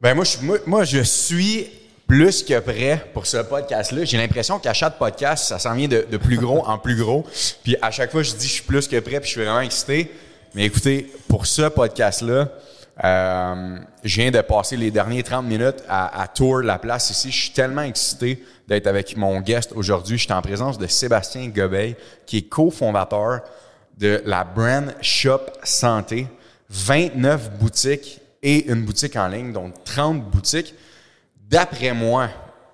Ben moi, je, moi, je suis plus que prêt pour ce podcast-là. J'ai l'impression qu'à chaque podcast, ça s'en vient de, de, plus gros en plus gros. Puis à chaque fois, je dis je suis plus que prêt, puis je suis vraiment excité. Mais écoutez, pour ce podcast-là, euh, je viens de passer les derniers 30 minutes à, à tour la place ici. Je suis tellement excité d'être avec mon guest aujourd'hui. Je suis en présence de Sébastien Gobeil, qui est cofondateur de la brand Shop Santé. 29 boutiques et une boutique en ligne, donc 30 boutiques. D'après moi,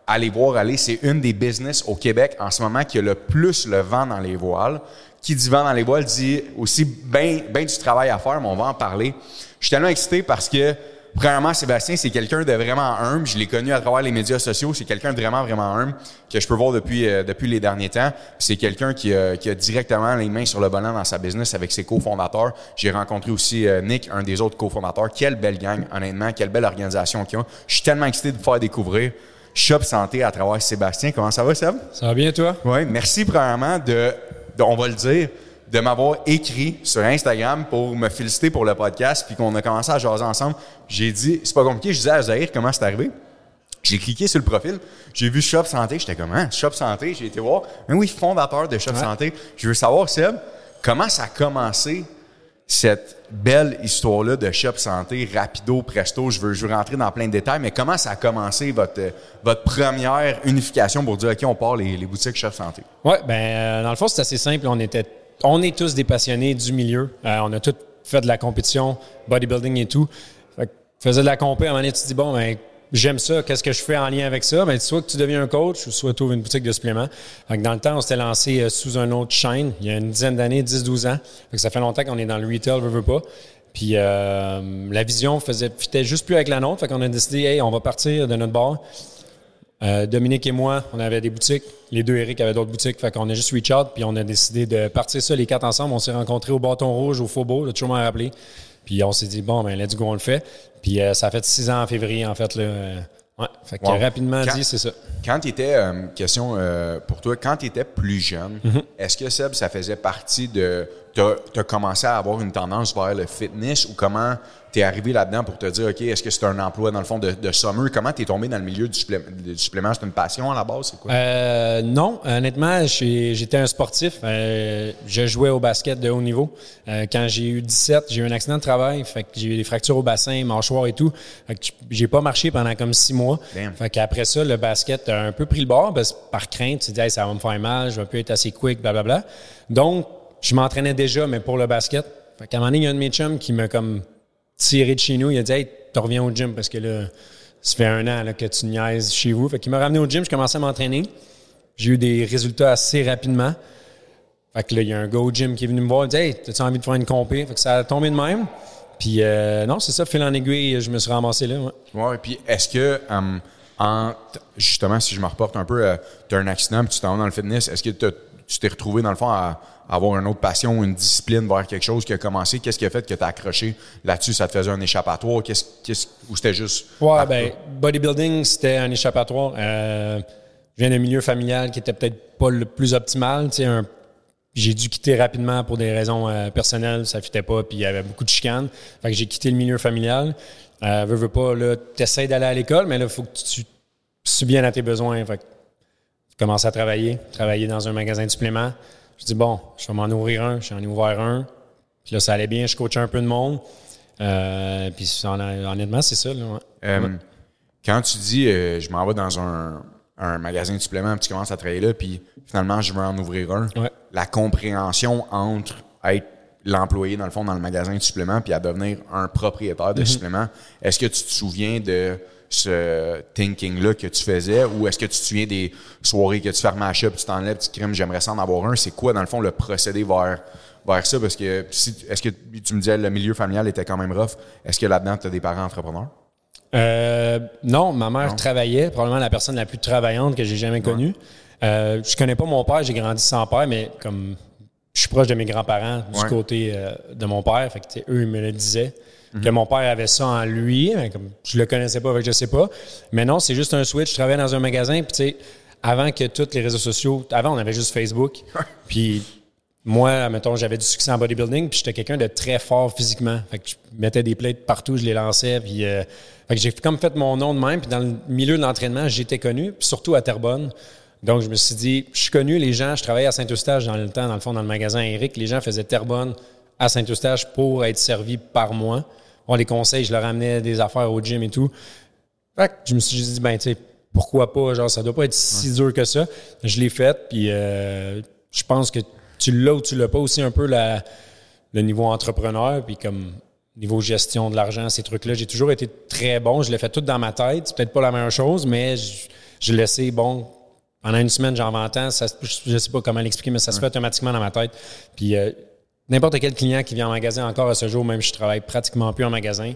allez voir aller, c'est une des business au Québec en ce moment qui a le plus le vent dans les voiles. Qui dit vent dans les voiles dit aussi bien ben du travail à faire, mais on va en parler. Je suis tellement excité parce que Premièrement, Sébastien, c'est quelqu'un de vraiment humble. Je l'ai connu à travers les médias sociaux. C'est quelqu'un de vraiment, vraiment humble que je peux voir depuis, euh, depuis les derniers temps. c'est quelqu'un qui, qui, a directement les mains sur le volant dans sa business avec ses cofondateurs. J'ai rencontré aussi euh, Nick, un des autres cofondateurs. Quelle belle gang, honnêtement. Quelle belle organisation qu'ils ont. Je suis tellement excité de vous faire découvrir Shop Santé à travers Sébastien. Comment ça va, Seb? Ça va bien, toi? Oui. Merci, premièrement, de, de on va le dire, de m'avoir écrit sur Instagram pour me féliciter pour le podcast, puis qu'on a commencé à jaser ensemble. J'ai dit, c'est pas compliqué, je disais à Zahir comment c'est arrivé. J'ai cliqué sur le profil, j'ai vu Shop Santé, j'étais comme, hein, Shop Santé, j'ai été voir. Mais oui, fondateur de Shop Santé. Je veux savoir, Seb, comment ça a commencé cette belle histoire-là de Shop Santé, rapido, presto, je veux, je veux rentrer dans plein de détails, mais comment ça a commencé votre, votre première unification pour dire, OK, on part les, les boutiques Shop Santé? Oui, ben euh, dans le fond, c'est assez simple. On était on est tous des passionnés du milieu. Euh, on a tous fait de la compétition, bodybuilding et tout. Fait faisais de la compé, à un moment donné, tu te dis, bon, ben, j'aime ça, qu'est-ce que je fais en lien avec ça? Ben, soit que tu deviens un coach, ou soit tu ouvres une boutique de suppléments. Fait que dans le temps, on s'était lancé euh, sous un autre chaîne, il y a une dizaine d'années, 10-12 ans. Fait que ça fait longtemps qu'on est dans le retail, veut, veut pas. Puis euh, la vision faisait, fitait juste plus avec la nôtre. Fait qu'on a décidé, hey, on va partir de notre bar. Euh, Dominique et moi, on avait des boutiques. Les deux Eric avaient d'autres boutiques. Fait qu'on a juste reach out, puis on a décidé de partir ça les quatre ensemble. On s'est rencontrés au bâton rouge, au Faubourg, là, toujours m'en rappeler. Puis on s'est dit, bon, ben, let's go, on le fait. Puis euh, ça a fait six ans en février, en fait. Là, euh, ouais. Fait que rapidement dit, c'est ça. Quand tu étais, question pour toi, quand tu étais plus jeune, mm-hmm. est-ce que Seb, ça faisait partie de. Tu as, commencé à avoir une tendance vers le fitness ou comment tu es arrivé là-dedans pour te dire, OK, est-ce que c'est un emploi, dans le fond, de, de summer? Comment tu es tombé dans le milieu du supplément? C'est une passion à la base? C'est quoi? Euh, non, honnêtement, j'étais un sportif. Euh, je jouais au basket de haut niveau. Euh, quand j'ai eu 17, j'ai eu un accident de travail. Fait que j'ai eu des fractures au bassin, mâchoire et tout. Fait que j'ai pas marché pendant comme six mois. Fait qu'après ça, le basket a un peu pris le bord parce, par crainte. Tu te dis, ça va me faire mal, je vais plus être assez quick, blablabla. Donc, je m'entraînais déjà, mais pour le basket. Fait qu'à un moment donné, il y a un de mes chums qui m'a comme tiré de chez nous. Il a dit Hey, tu reviens au gym parce que là, ça fait un an là, que tu niaises chez vous. Fait qu'il m'a ramené au gym, je commençais à m'entraîner. J'ai eu des résultats assez rapidement. Fait que là, il y a un gars au gym qui est venu me voir, il dit Hey, as-tu envie de faire une compé? Fait que ça a tombé de même. Puis euh, non, c'est ça, fil en aiguille, je me suis ramassé là. Ouais, ouais puis est-ce que, um, en, justement, si je me reporte un peu, euh, tu as un accident puis tu t'en vas dans le fitness, est-ce que tu t'es retrouvé dans le fond à, avoir une autre passion, une discipline vers quelque chose qui a commencé? Qu'est-ce qui a fait que tu as accroché là-dessus? Ça te faisait un échappatoire? Qu'est-ce, qu'est-ce, ou c'était juste. Ouais, ben, bodybuilding, c'était un échappatoire. Euh, je viens d'un milieu familial qui était peut-être pas le plus optimal. Tu sais, j'ai dû quitter rapidement pour des raisons euh, personnelles, ça fitait pas, puis il y avait beaucoup de chicanes. Fait que j'ai quitté le milieu familial. Euh, veux, veux pas, là, t'essayes d'aller à l'école, mais là, il faut que tu, subviennes à tes besoins. Fait que, commencé à travailler, travailler dans un magasin de suppléments. Je dis, bon, je vais m'en ouvrir un. J'en ai ouvert un. Puis là, ça allait bien. Je coachais un peu de monde. Euh, puis honnêtement, c'est ça. Euh, quand tu dis, euh, je m'en vais dans un, magasin de suppléments, puis tu commences à travailler là, puis finalement, je veux en ouvrir un, la compréhension entre être l'employé, dans le fond, dans le magasin de suppléments, puis à devenir un propriétaire de mm-hmm. suppléments, est-ce que tu te souviens de ce thinking-là que tu faisais ou est-ce que tu te souviens des soirées que tu fermes à shop, tu t'enlèves, tu crèmes, j'aimerais ça en avoir un. C'est quoi, dans le fond, le procédé vers, vers ça? Parce que si, est-ce que tu me disais le milieu familial était quand même rough? Est-ce que là-dedans, tu as des parents entrepreneurs? Euh, non, ma mère travaillait, probablement la personne la plus travaillante que j'ai jamais connue. Euh, je connais pas mon père, j'ai grandi sans père, mais comme je suis proche de mes grands-parents du côté euh, de mon père, fait que, eux ils me le disaient que mon père avait ça en lui. Hein, comme je le connaissais pas, avec je sais pas. Mais non, c'est juste un switch. Je travaillais dans un magasin, puis tu sais, avant que tous les réseaux sociaux, avant on avait juste Facebook, puis moi, mettons, j'avais du succès en bodybuilding, puis j'étais quelqu'un de très fort physiquement. Fait que je mettais des plates partout, je les lançais, puis euh, fait que j'ai comme fait mon nom de même, puis dans le milieu de l'entraînement, j'étais connu, puis surtout à Terrebonne. Donc, je me suis dit, je suis connu, les gens, je travaillais à Saint-Eustache dans le temps, dans le fond, dans le magasin Eric, les gens faisaient Terrebonne à Saint-Eustache pour être servis par moi. On les conseils, je leur amenais des affaires au gym et tout. Fait que je me suis dit, ben, tu sais, pourquoi pas, genre, ça doit pas être si dur que ça. Je l'ai fait, puis euh, je pense que tu l'as ou tu l'as pas aussi un peu la, le niveau entrepreneur, puis comme niveau gestion de l'argent, ces trucs-là. J'ai toujours été très bon. Je l'ai fait tout dans ma tête. C'est peut-être pas la meilleure chose, mais je, je sais, bon, pendant une semaine, j'en vends ça, je sais pas comment l'expliquer, mais ça se fait automatiquement dans ma tête. Puis euh, n'importe quel client qui vient en magasin encore à ce jour, même je travaille pratiquement plus en magasin,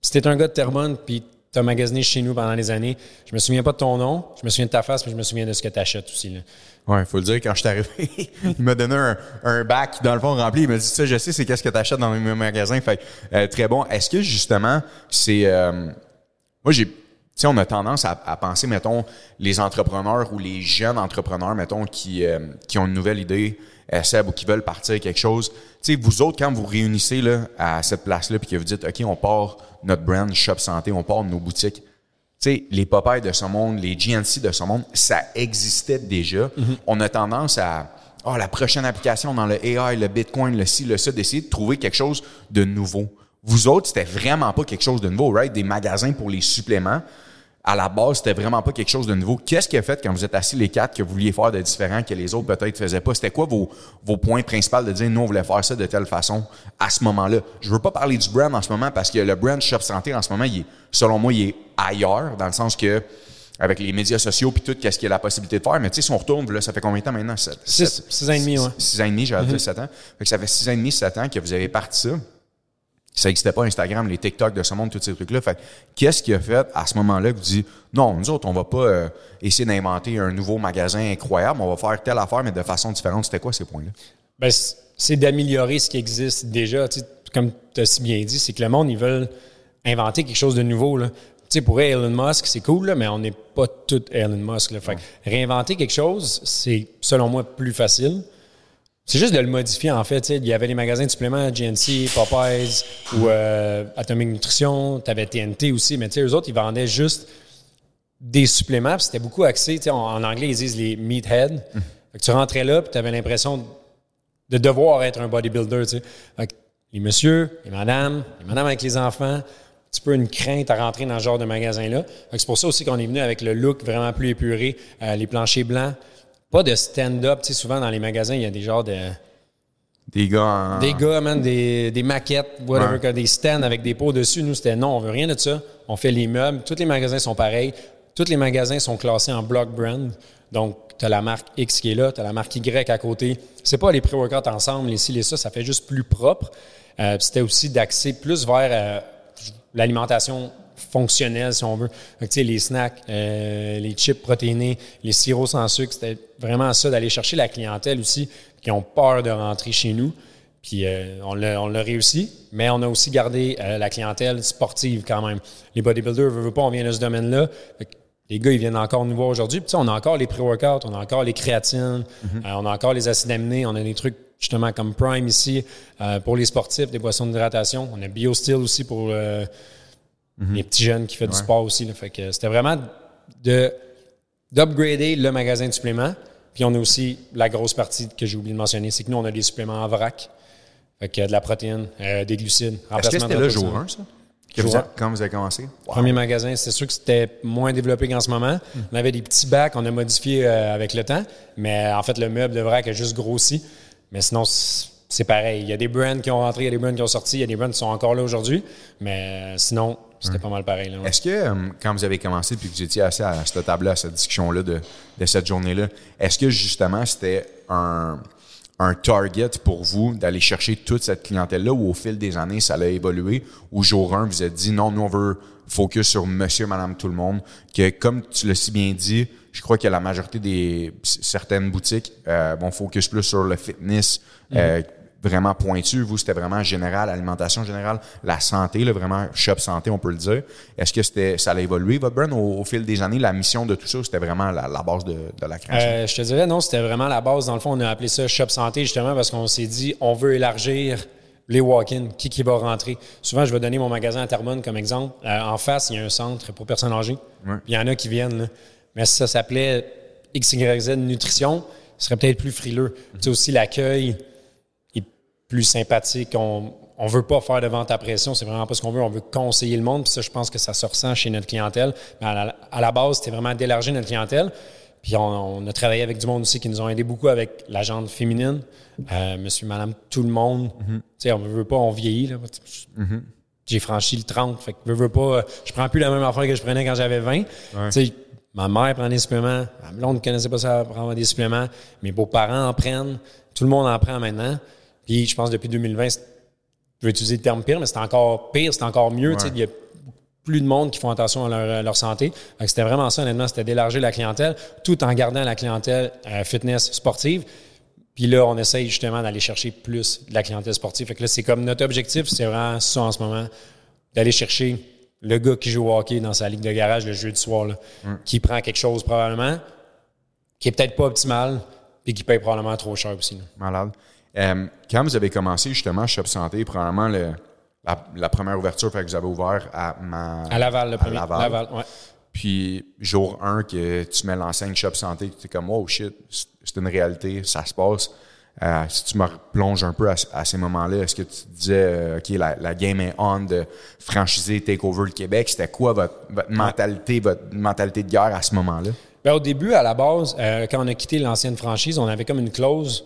si t'es un gars de Terrebonne, puis tu as magasiné chez nous pendant des années, je me souviens pas de ton nom, je me souviens de ta face, mais je me souviens de ce que tu achètes aussi. Là. Ouais, il faut le dire, quand je suis arrivé, il m'a donné un, un, bac, dans le fond, rempli. Il m'a dit, ça, je sais, c'est qu'est-ce que tu achètes dans mes magasins. Fait euh, très bon. Est-ce que, justement, c'est... Euh, moi, j'ai... Tu sais, on a tendance à, penser, mettons, les entrepreneurs ou les jeunes entrepreneurs, mettons, qui, euh, qui ont une nouvelle idée, Seb, ou qui veulent partir quelque chose. Tu sais, vous autres, quand vous réunissez là, à cette place-là, puis que vous dites, OK, on part notre brand Shop Santé, on part nos boutiques, sais, les Popeyes de ce monde, les GNC de ce monde, ça existait déjà. Mhm. On a tendance à, oh, la prochaine application dans le AI, le Bitcoin, le ci, le ça, d'essayer de trouver quelque chose de nouveau. Vous autres, c'était vraiment pas quelque chose de nouveau, right? Des magasins pour les suppléments à la base, c'était vraiment pas quelque chose de nouveau. Qu'est-ce qui a fait quand vous êtes assis les quatre que vous vouliez faire de différent que les autres peut-être faisaient pas? C'était quoi vos, vos points principaux de dire, nous, on voulait faire ça de telle façon à ce moment-là? Je veux pas parler du brand en ce moment parce que le brand Shop Santé en ce moment, il est, selon moi, il est ailleurs dans le sens que avec les médias sociaux puis tout, qu'est-ce qu'il y a la possibilité de faire? Mais tu sais, si on retourne, là, ça fait combien de temps maintenant? Six, six ans et demi, ouais. Six ans et demi, j'avais mm sept ans. Fait que ça fait six ans et demi, sept ans que vous avez parti ça ça n'existait pas Instagram, les TikTok de ce monde, tous ces trucs-là. Fait qu'est-ce qui a fait à ce moment-là que vous dites non, nous autres, on va pas euh, essayer d'inventer un nouveau magasin incroyable, on va faire telle affaire, mais de façon différente. C'était quoi ces points-là? Ben, c'est d'améliorer ce qui existe déjà. comme tu as si bien dit, c'est que le monde, ils veulent inventer quelque chose de nouveau. Là. sais, pour Elon Musk, c'est cool, là, mais on n'est pas tout Elon Musk. Là. Fait réinventer quelque chose, c'est selon moi plus facile. C'est juste de le modifier, en fait. Il y avait les magasins de suppléments, GNC, Popeyes ou euh, Atomic Nutrition. Tu avais TNT aussi, mais eux autres, ils vendaient juste des suppléments. C'était beaucoup axé. En, en, anglais, ils disent les meathead. tu rentrais là, tu avais l'impression de devoir être un bodybuilder. les messieurs, les madames, les madames avec les enfants, petit peu une crainte à rentrer dans ce genre de magasin-là. C'est pour ça aussi qu'on est venu avec le look vraiment plus épuré, euh, les planchers blancs pas de stand-up. Tu sais, souvent dans les magasins, il y a des genres de. Des gars en... Des gars, man, des, des maquettes, whatever, des stands avec des pots dessus. Nous, c'était non, on veut rien de ça. On fait les meubles. Tous les magasins sont pareils. Tous les magasins sont classés en block brand. Donc, tu as la marque X qui est là, tu as la marque Y à côté. C'est pas les pré-workouts ensemble, les ci, les ça, ça fait juste plus propre. Euh, c'était aussi d'axer plus vers euh, l'alimentation fonctionnel, si on veut. les snacks, euh, les chips protéinés, les sirops sans sucre, c'était vraiment ça, d'aller chercher la clientèle aussi qui ont peur de rentrer chez nous. Puis euh, on l'a réussi, mais on a aussi gardé euh, la clientèle sportive quand même. Les bodybuilders, veut, veut pas, on vient de ce domaine-là. Les gars, ils viennent encore nous voir aujourd'hui. Puis on a encore les pré-workouts, on a encore les créatines, mm-hmm. on a encore les acides aminés, on a des trucs justement comme Prime ici pour les sportifs, des boissons d'hydratation. On a BioSteel aussi pour les petits jeunes qui font du sport aussi. Fait que c'était vraiment de d'upgrader le magasin de suppléments. Puis on a aussi la grosse partie que j'ai oublié de mentionner, c'est que nous, on a des suppléments en vrac. Fait que de la protéine, euh, des glucides. Est-ce que c'était le jour 1, ça? quand vous avez commencé? Premier magasin, c'est sûr que c'était moins développé qu'en ce moment. Hmm. On avait des petits bacs, on a modifié euh, avec le temps, mais en fait, le meuble de vrac a juste grossi. Mais sinon, c'est pareil. Il y a des brands qui ont rentré, il y a des brands qui ont sorti, il y a des brands qui sont encore là aujourd'hui. Mais euh, sinon, c'était pas mal pareil. Est-ce que, euh, quand vous avez commencé puis que vous étiez assis à cette table-là, à cette discussion-là de, cette journée-là, est-ce que justement c'était un, target pour vous d'aller chercher toute cette clientèle-là ou au fil des années, ça a évolué? Ou jour 1, vous êtes dit non, nous, on veut focus sur monsieur, madame, tout le monde, que comme tu l'as si bien dit, je crois que la majorité des certaines boutiques euh, vont focus plus sur le fitness, euh, vraiment pointu. Vous, c'était vraiment général, alimentation générale, la santé, là, vraiment shop santé, on peut le dire. Est-ce que c'était ça a évolué, votre brand, au, fil des années? La mission de tout ça, c'était vraiment la, base de, la création? Euh, je te dirais, non, c'était vraiment la base. Dans le fond, on a appelé ça shop santé, justement, parce qu'on s'est dit, on veut élargir les walk-in, qui, qui va rentrer? Souvent, je vais donner mon magasin à Terrebonne comme exemple. Euh, en face, il y a un centre pour personnes âgées. Il y en a qui viennent. Là. Mais si ça s'appelait XYZ Nutrition, ce serait peut-être plus frileux. Tu sais, aussi, l'accueil plus sympathique. On ne veut pas faire de vente à pression, c'est vraiment pas ce qu'on veut. On veut conseiller le monde. Puis ça, je pense que ça se ressent chez notre clientèle. Mais à la, à la base, c'était vraiment d'élargir notre clientèle. Puis on, a travaillé avec du monde aussi qui nous ont aidé beaucoup avec la gente féminine. Euh, monsieur, madame, tout le monde. Mhm. Tu sais, on ne veut pas, on vieillit. Là. Mhm. J'ai franchi le 30. Fait que je veux pas, je prends plus la même affaire que je prenais quand j'avais 20. Tu sais, ma mère prend des suppléments. Ma blonde ne connaissait pas ça, prendre des suppléments. Mes beaux-parents en prennent. Tout le monde en prend maintenant. Puis je pense depuis 2020, je vais utiliser le terme pire, mais c'est encore pire, c'est encore mieux. Il y a plus de monde qui font attention à leur, santé. C'était vraiment ça, honnêtement, c'était d'élargir la clientèle tout en gardant la clientèle euh, fitness sportive. Puis là, on essaye justement d'aller chercher plus de la clientèle sportive. Fait que là, c'est comme notre objectif, c'est vraiment ça en ce moment, d'aller chercher le gars qui joue au hockey dans sa ligue de garage le jeudi soir, là, qui prend quelque chose probablement, qui est peut-être pas optimal, et qui paye probablement trop cher aussi. Malade. Euh, quand vous avez commencé justement Shop Santé, probablement le, la, première ouverture, fait que vous avez ouvert à ma. À Laval, le premier. Laval. Laval ouais. Puis, jour 1, que tu mets l'enseigne Shop Santé, tu es comme, oh shit, c'est une réalité, ça se passe. Euh, si tu me replonges un peu à, ces moments-là, est-ce que tu disais, euh, OK, la, game est on de franchiser Takeover le Québec? C'était quoi votre, mentalité, votre mentalité de guerre à ce moment-là? Bien, au début, à la base, euh, quand on a quitté l'ancienne franchise, on avait comme une clause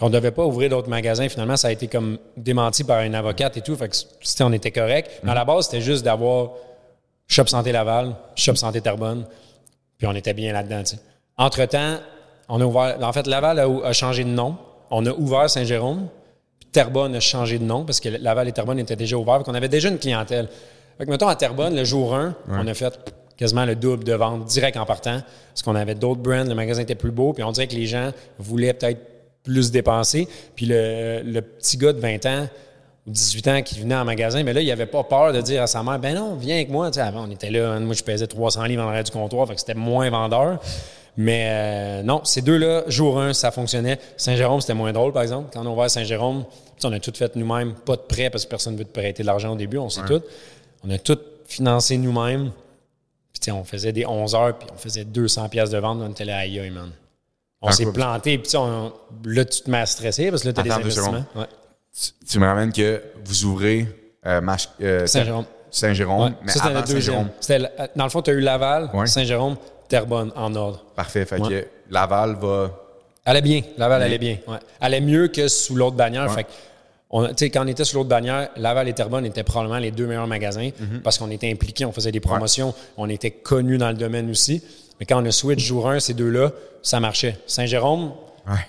on ne devait pas ouvrir d'autres magasins. Finalement, ça a été comme démenti par une avocate et tout. Fait que on était correct. Mais à la base, c'était juste d'avoir Shop Santé Laval, Shop Santé Terrebonne. Puis on était bien là-dedans. Entre-temps, on a ouvert. En fait, Laval a, changé de nom. On a ouvert Saint-Jérôme. Puis Terrebonne a changé de nom parce que Laval et Terrebonne étaient déjà ouverts. On avait déjà une clientèle. Fait que, mettons, à Terrebonne, le jour 1, on a fait quasiment le double de vente direct en partant. Parce qu'on avait d'autres brands, le magasin était plus beau. Puis on dirait que les gens voulaient peut-être plus dépenser. Puis le, petit gars de 20 ans, 18 ans qui venait en magasin, mais là, il avait pas peur de dire à sa mère, ben non, viens avec moi. avant, on était là, moi, je pesais 300 livres en arrière du comptoir, fait que c'était moins vendeur. Mais euh, non, ces deux-là, jour 1, ça fonctionnait. Saint-Jérôme, c'était moins drôle, par exemple. Quand on a ouvert Saint-Jérôme, on a tout fait nous-mêmes, pas de prêt parce que personne ne veut te prêter de l'argent au début, on sait tout. On a tout financé nous-mêmes. Puis on faisait des 11 heures, puis on faisait 200 pièces de vente, on était là, aïe, man. On s'est planté, puis là, tu te mets à stresser parce que là, tu as des investissements. Tu, me ramènes que vous ouvrez euh, euh, Saint-Jérôme. Saint-Jérôme, mais ça, avant Saint-Jérôme. Dans le fond, tu as eu Laval, Saint-Jérôme, Terrebonne en ordre. Parfait. Fait que Laval va. Elle est bien. Laval, elle est bien. Elle est mieux que sous l'autre bannière. Fait on, quand on était sous l'autre bannière, Laval et Terrebonne étaient probablement les deux meilleurs magasins mhm. parce qu'on était impliqués, on faisait des promotions, on était connus dans le domaine aussi. Mais quand on a switch jour 1, ces deux-là, ça marchait. Saint-Jérôme,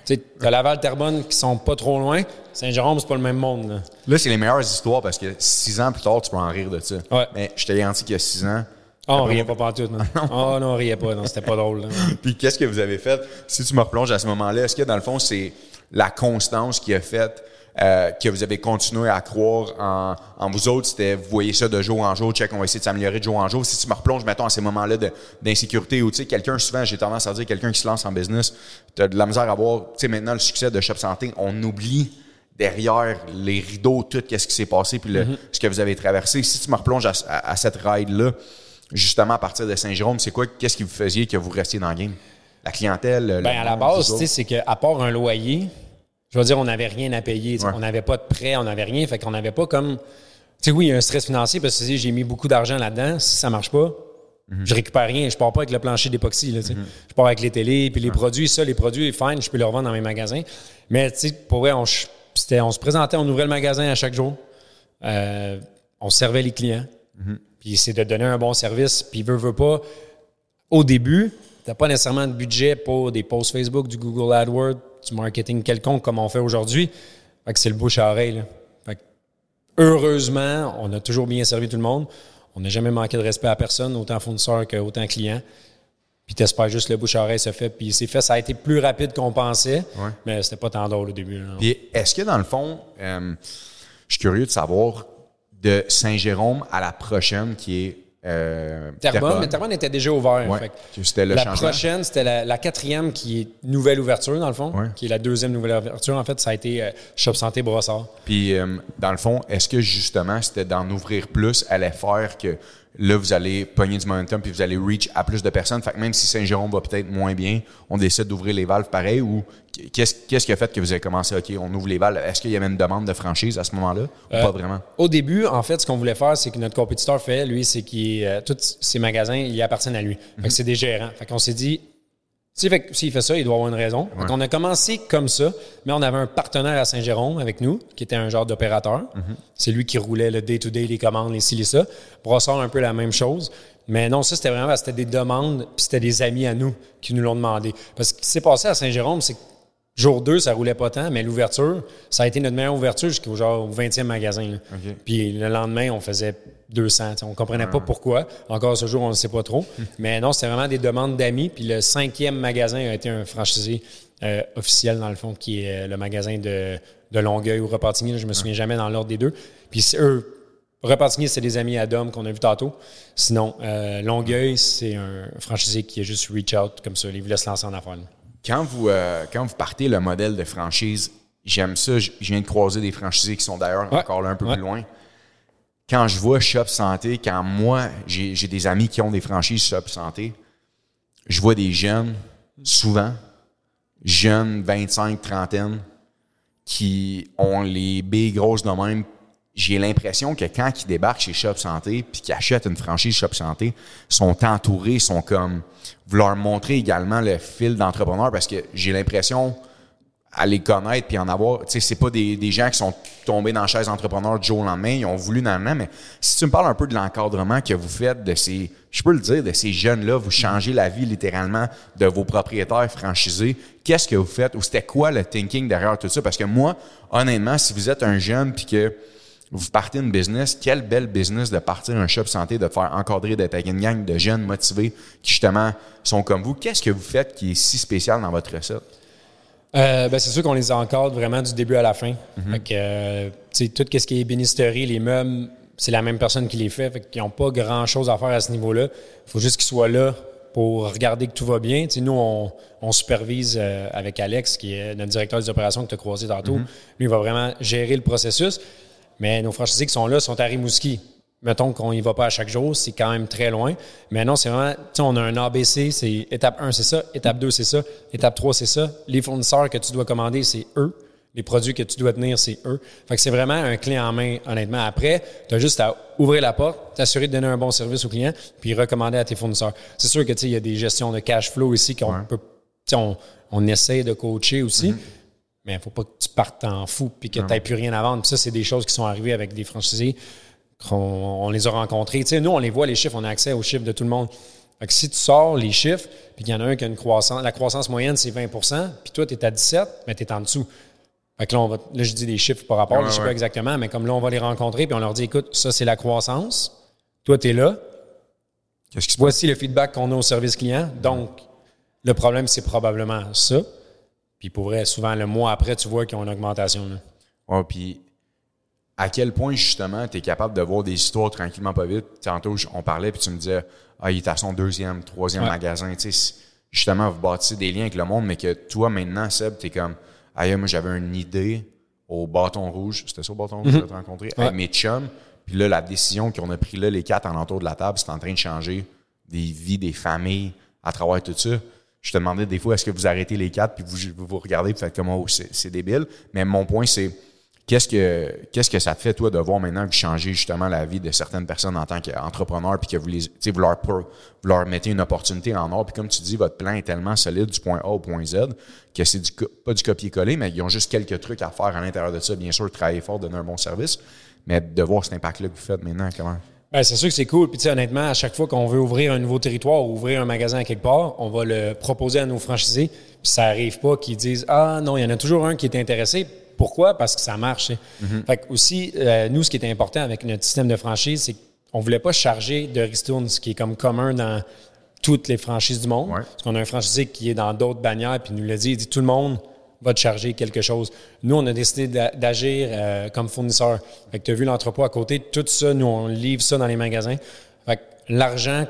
tu as Laval, Terrebonne qui sont pas trop loin. Saint-Jérôme, c'est pas le même monde. Là, c'est les meilleures histoires parce que six ans plus tard, tu peux en rire de ça. Mais je te garantis qu'il y a six ans. Oh, on riait pas partout, non. oh non, on riait pas, non, c'était pas drôle. Puis qu'est-ce que vous avez fait? Si tu me replonges à ce moment-là, est-ce que dans le fond, c'est la constance qui a fait euh, que vous avez continué à croire en, vous autres, c'était vous voyez ça de jour en jour, check, on va essayer de s'améliorer de jour en jour. Si tu me replonges, mettons, à ces moments-là d'insécurité où, tu sais, quelqu'un, souvent, j'ai tendance à dire, quelqu'un qui se lance en business, tu as de la misère à voir, tu sais, maintenant, le succès de Shop Santé, on oublie derrière les rideaux tout qu'est-ce qui s'est passé puis mm-hmm. ce que vous avez traversé. Si tu me replonges à, cette ride-là, justement à partir de Saint-Jérôme, c'est quoi, qu'est-ce qui vous faisiez que vous restiez dans le game? La clientèle? Ben, à la base, tu sais, c'est qu'à part un loyer, je veux dire, on n'avait rien à payer. On n'avait pas de prêt, on n'avais rien. Fait qu'on n'avait pas comme. Tu sais, oui, il y a un stress financier parce que j'ai mis beaucoup d'argent là-dedans. Si ça marche pas, mhm. je récupère rien. Je pars pas avec le plancher d'époxy. Mhm. Je pars avec les télés, puis les produits. Ça, les produits, fine, je peux les revendre dans mes magasins. Mais tu sais, pour vrai, on, on se présentait, on ouvrait le magasin à chaque jour. Euh, on servait les clients. Mhm. Puis c'est de donner un bon service. Puis veut, veut pas. Au début, tu n'as pas nécessairement de budget pour des posts Facebook, du Google AdWords, du marketing quelconque comme on fait aujourd'hui. Fait que c'est le bouche à oreille. heureusement, on a toujours bien servi tout le monde. On n'a jamais manqué de respect à personne, autant fournisseur qu'autant client. puis t'espères juste le bouche à oreille se fait, puis c'est fait. Ça a été plus rapide qu'on pensait, mais c'était pas tant drôle au début. Puis est-ce que dans le fond, euh, je suis curieux de savoir de Saint-Jérôme à la prochaine qui est euh, Terrebonne, mais Terrebonne était déjà ouvert. Ouais, c'était le la changement. prochaine, c'était la, la quatrième qui est nouvelle ouverture, dans le fond, Ouais. qui est la deuxième nouvelle ouverture. En fait, ça a été euh, Shop Santé Brossard. Puis, euh, dans le fond, est-ce que justement, c'était d'en ouvrir plus allait faire que là, vous allez pogner du momentum puis vous allez reach à plus de personnes? Fait que même si Saint-Jérôme va peut-être moins bien, on décide d'ouvrir les valves pareil ou qu'est-ce, qu'est-ce qui a fait que vous avez commencé, OK, on ouvre les valves? Est-ce qu'il y avait une demande de franchise à ce moment-là ou Euh, pas vraiment? Au début, en fait, ce qu'on voulait faire, c'est que notre compétiteur fait, lui, c'est qu'il euh, tous ses magasins, ils appartiennent à lui. Fait que c'est des gérants. Fait qu'on s'est dit, fait s'il fait ça, il doit avoir une raison. Fait qu'on a commencé comme ça, mais on avait un partenaire à Saint-Jérôme avec nous, qui était un genre d'opérateur. C'est lui qui roulait le day-to-day, les commandes, les ci, les ça. Brossard, un peu la même chose. Mais non, ça, c'était vraiment, parce que c'était des demandes, puis c'était des amis à nous qui nous l'ont demandé. Parce que ce qui s'est passé à Saint-Jérôme, c'est que Jour 2, ça roulait pas tant, mais l'ouverture, ça a été notre meilleure ouverture jusqu'au genre au 20e magasin. là. Puis le lendemain, on faisait 200. tu sais, On comprenait pas pourquoi. Encore ce jour, on ne sait pas trop. mais non, c'était vraiment des demandes d'amis. Puis le cinquième magasin a été un franchisé euh, officiel, dans le fond, qui est euh, le magasin de, de Longueuil ou Repentigny. là, je me souviens jamais dans l'ordre des deux. Puis c'est eux, Repentigny, c'est des amis à Dom qu'on a vu tantôt. Sinon, euh, Longueuil, c'est un franchisé qui a juste reach out comme ça. Il voulait se lancer en affaires. là. Quand vous, euh, quand vous partez le modèle de franchise, j'aime ça. Je viens de croiser des franchisés qui sont d'ailleurs Ouais. encore là un peu Ouais. plus loin. Quand je vois Shop Santé, quand moi, j'ai des amis qui ont des franchises Shop Santé, je vois des jeunes, souvent, jeunes, 25, trentaine, qui ont les baies grosses de même. J'ai l'impression que quand ils débarquent chez Shop Santé puis qu'ils achètent une franchise Shop Santé, sont entourés, sont comme vous leur montrer également le fil d'entrepreneur parce que j'ai l'impression à les connaître puis en avoir, tu sais, c'est pas des, des gens qui sont tombés dans la chaise entrepreneur du jour au lendemain, ils ont voulu dans le mais si tu me parles un peu de l'encadrement que vous faites de ces, je peux le dire, de ces jeunes-là, vous changez la vie littéralement de vos propriétaires franchisés, qu'est-ce que vous faites ou c'était quoi le thinking derrière tout ça? Parce que moi, honnêtement, si vous êtes un jeune puis que vous partez une business, quel bel business de partir un shop santé, de faire encadrer d'être avec une gang de jeunes motivés qui justement sont comme vous. Qu'est-ce que vous faites qui est si spécial dans votre recette? Euh, ben, c'est sûr qu'on les encadre vraiment du début à la fin. Fait que, euh, tout ce qui est bénisterie, les meubles, c'est la même personne qui les fait. Fait qu'ils n'ont pas grand-chose à faire à ce niveau-là. Il faut juste qu'ils soient là pour regarder que tout va bien. Nous, on, on supervise euh, avec Alex, qui est notre directeur des opérations que tu as croisé tantôt. Lui, il va vraiment gérer le processus. Mais nos franchisés qui sont là sont à Rimouski. Mettons qu'on y va pas à chaque jour, c'est quand même très loin. Mais non, c'est vraiment, tu sais, on a un ABC, c'est étape 1, c'est ça, étape 2, c'est ça, étape 3, c'est ça. Les fournisseurs que tu dois commander, c'est eux. Les produits que tu dois tenir, c'est eux. Fait que c'est vraiment un clé en main, honnêtement. Après, tu as juste à ouvrir la porte, t'assurer de donner un bon service au client, puis recommander à tes fournisseurs. C'est sûr que, tu sais, il y a des gestions de cash flow ici qu'on peut, tu sais, on, on essaie de coacher aussi. Mais il faut pas que tu partes en fou puis que tu n'aies plus rien à vendre. Puis ça, c'est des choses qui sont arrivées avec des franchisés. qu'on on les a rencontrés. Tu sais, nous, on les voit, les chiffres, on a accès aux chiffres de tout le monde. Fait que si tu sors les chiffres, puis qu'il y en a un qui a une croissance, la croissance moyenne, c'est 20% puis toi, tu es à 17% mais tu es en dessous. Fait que là, on va, là, je dis des chiffres par rapport, je sais ouais. pas exactement, mais comme là, on va les rencontrer, puis on leur dit, écoute, ça, c'est la croissance. Toi, tu es là. Qu'est-ce qui se passe? Voici le feedback qu'on a au service client. Donc, le problème, c'est probablement ça. Puis pour vrai, souvent, le mois après, tu vois qu'ils ont une augmentation. là. Ouais, puis à quel point, justement, tu es capable de voir des histoires tranquillement pas vite? Tantôt, je- on parlait, puis tu me disais, ah, il est à son deuxième, troisième Ouais. magasin. Tu sais, justement, vous bâtissez des liens avec le monde, mais que toi, maintenant, Seb, tu es comme, ah, moi, j'avais une idée au bâton rouge. C'était ça, au bâton rouge, que tu rencontré? Avec Ouais. mes chums. Puis là, la décision qu'on a pris là, les quatre en entour de la table, c'est en train de changer des vies, des familles à travers tout ça. Je te demandais des fois, est-ce que vous arrêtez les quatre, puis vous vous, regardez, puis faites comme, oh, c'est débile. Mais mon point, c'est, Qu'est-ce que qu'est-ce que ça te fait toi de voir maintenant que vous changez justement la vie de certaines personnes en tant qu'entrepreneur puis que vous les vous leur vous leur mettez une opportunité en or puis comme tu dis votre plan est tellement solide du point A au point Z que c'est du pas du copier-coller mais ils ont juste quelques trucs à faire à l'intérieur de ça bien sûr travailler fort donner un bon service mais de voir cet impact là que vous faites maintenant comment? Ben, c'est sûr que c'est cool. Puis, tu sais, honnêtement, à chaque fois qu'on veut ouvrir un nouveau territoire ou ouvrir un magasin à quelque part, on va le proposer à nos franchisés. Puis, ça arrive pas qu'ils disent Ah non, il y en a toujours un qui est intéressé. Pourquoi? Parce que ça marche. sais. Fait que aussi, euh, nous, ce qui est important avec notre système de franchise, c'est qu'on voulait pas charger de ristourne, ce qui est comme commun dans toutes les franchises du monde. Ouais. Parce qu'on a un franchisé qui est dans d'autres bannières, puis il nous l'a dit, il dit tout le monde va te charger quelque chose. Nous, on a décidé d'a- d'agir euh, comme fournisseur. Fait que tu as vu l'entrepôt à côté, tout ça, nous, on livre ça dans les magasins. Fait que l'argent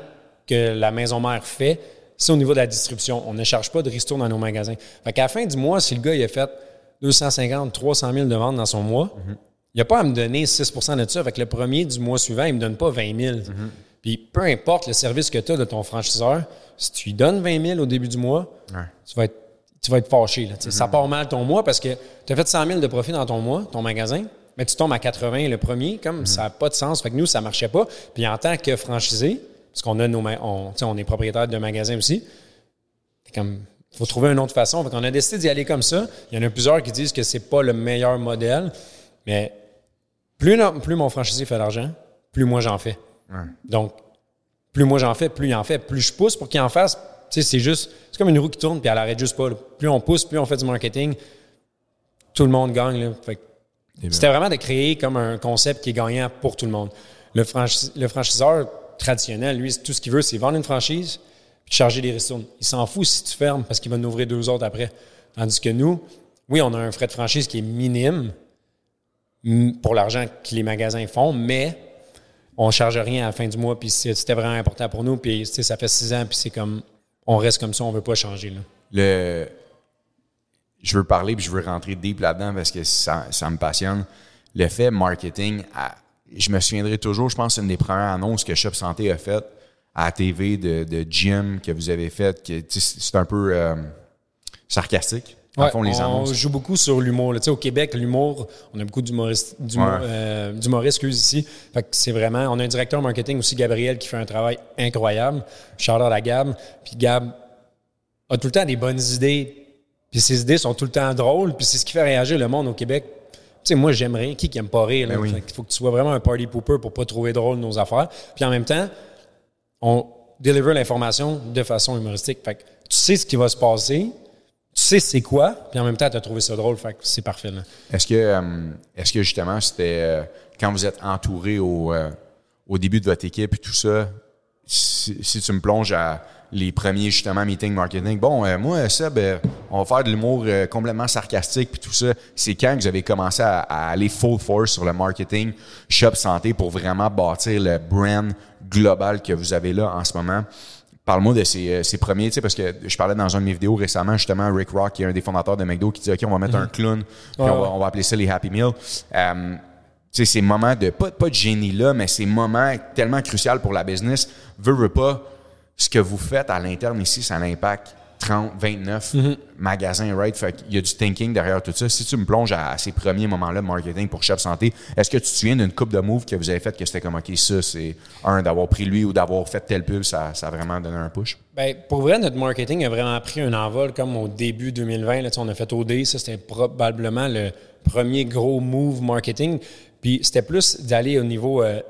que la maison mère fait, c'est au niveau de la distribution. On ne charge pas de ristourne dans nos magasins. Fait qu'à la fin du mois, si le gars il a fait 250, 300 000 de ventes dans son mois, il n'a pas à me donner 6% de ça. Fait que le premier du mois suivant, il ne me donne pas 20 000. Puis peu importe le service que tu as de ton franchiseur, si tu lui donnes 20 000 au début du mois, tu vas être tu vas être fâché. Là, Ça part mal ton mois parce que tu as fait 100 000 de profit dans ton mois, ton magasin, mais tu tombes à 80 le premier, comme ça n'a pas de sens. Fait que nous, ça ne marchait pas. Puis en tant que franchisé, parce qu'on a nos ma- on, on est propriétaire de magasins aussi, c'est comme faut trouver une autre façon. Fait qu'on a décidé d'y aller comme ça. Il y en a plusieurs qui disent que c'est pas le meilleur modèle, mais plus, no- plus mon franchisé fait d'argent, plus moi j'en fais. Donc, plus moi j'en fais, plus il en fait, plus je pousse pour qu'il en fasse. Tu sais, c'est juste, c'est comme une roue qui tourne puis elle arrête juste pas. là. Plus on pousse, plus on fait du marketing, tout le monde gagne. là. Fait que c'était vraiment de créer comme un concept qui est gagnant pour tout le monde. Le, le franchiseur traditionnel, lui, tout ce qu'il veut, c'est vendre une franchise puis charger des ristournes. Il s'en fout si tu fermes parce qu'il va nous ouvrir deux autres après. Tandis que nous, oui, on a un frais de franchise qui est minime pour l'argent que les magasins font, mais on charge rien à la fin du mois, puis c'était vraiment important pour nous, puis ça fait six ans, puis c'est comme, on reste comme ça, on veut pas changer. Là. le je veux parler puis je veux rentrer deep là-dedans parce que ça, ça me passionne. Le fait marketing, je me souviendrai toujours, je pense, une des premières annonces que Shop Santé a faite à TV de, gym que vous avez faite, c'est un peu euh, sarcastique. En Ouais, fond, les on annonces. joue beaucoup sur l'humour. là. Tu sais, au Québec, l'humour, on a beaucoup d'humoristes, Ouais. euh, ici. Fait que c'est vraiment, on a un directeur marketing aussi, Gabriel, qui fait un travail incroyable. Charlotte à Gab. Puis Gab a tout le temps des bonnes idées. Puis ses idées sont tout le temps drôles. Puis c'est ce qui fait réagir le monde au Québec. Tu sais, moi, j'aime rien. Qui qui aime pas rire? là? Ben oui. Qu'il faut que tu sois vraiment un party pooper pour pas trouver drôle nos affaires. Puis en même temps, on deliver l'information de façon humoristique. Fait que tu sais ce qui va se passer, tu sais c'est quoi, puis en même temps, tu as trouvé ça drôle. Fait que c'est parfait. Est-ce que, euh, est-ce que justement, c'était euh, quand vous êtes entouré au, euh, au début de votre équipe et tout ça, si, si tu me plonges à les premiers justement meetings marketing, bon, euh, moi, Seb, euh, on va faire de l'humour euh, complètement sarcastique puis tout ça. C'est quand que vous avez commencé à aller full force sur le marketing shop santé pour vraiment bâtir le brand global que vous avez là en ce moment? Parle-moi de ces, euh, ces premiers, tu sais, parce que je parlais dans une de mes vidéos récemment, justement, Rick Rock, qui est un des fondateurs de McDo, qui dit, OK, on va mettre un clown, puis Mhm. Ouais, on, va, ouais. on va appeler ça les Happy Meal. Euh, tu sais, ces moments de, pas, pas de génie là, mais ces moments tellement cruciaux pour la business, veut, veut pas, ce que vous faites à l'interne ici, ça a un impact 30, 29 Mhm. magasins, right? Fait qu'il y a du thinking derrière tout ça. Si tu me plonges à, ces premiers moments-là de marketing pour Chef Santé, est-ce que tu te souviens d'une coupe de moves que vous avez fait que c'était comme, OK, ça, c'est un, d'avoir pris lui ou d'avoir fait tel pub, ça, ça a vraiment donné un push? Ben, pour vrai, notre marketing a vraiment pris un envol comme au début 2020. Là, on a fait OD, ça c'était probablement le premier gros move marketing. Puis c'était plus d'aller au niveau euh,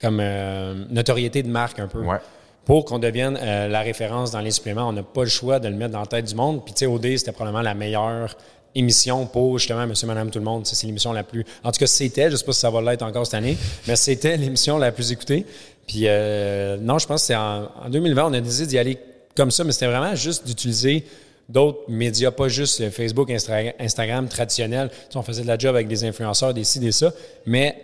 comme euh, notoriété de marque un peu. Ouais. Pour qu'on devienne euh, la référence dans les suppléments, on n'a pas le choix de le mettre dans la tête du monde. Puis tu sais, OD, c'était probablement la meilleure émission pour justement Monsieur, Madame, tout le monde. C'est l'émission la plus. En tout cas, c'était, je sais pas si ça va l'être encore cette année, mais c'était l'émission la plus écoutée. Puis euh, non, je pense que c'est en, en 2020, on a décidé d'y aller comme ça, mais c'était vraiment juste d'utiliser d'autres médias, pas juste Facebook, Instagram traditionnel. Tu sais, on faisait de la job avec des influenceurs, des ci, des ça, mais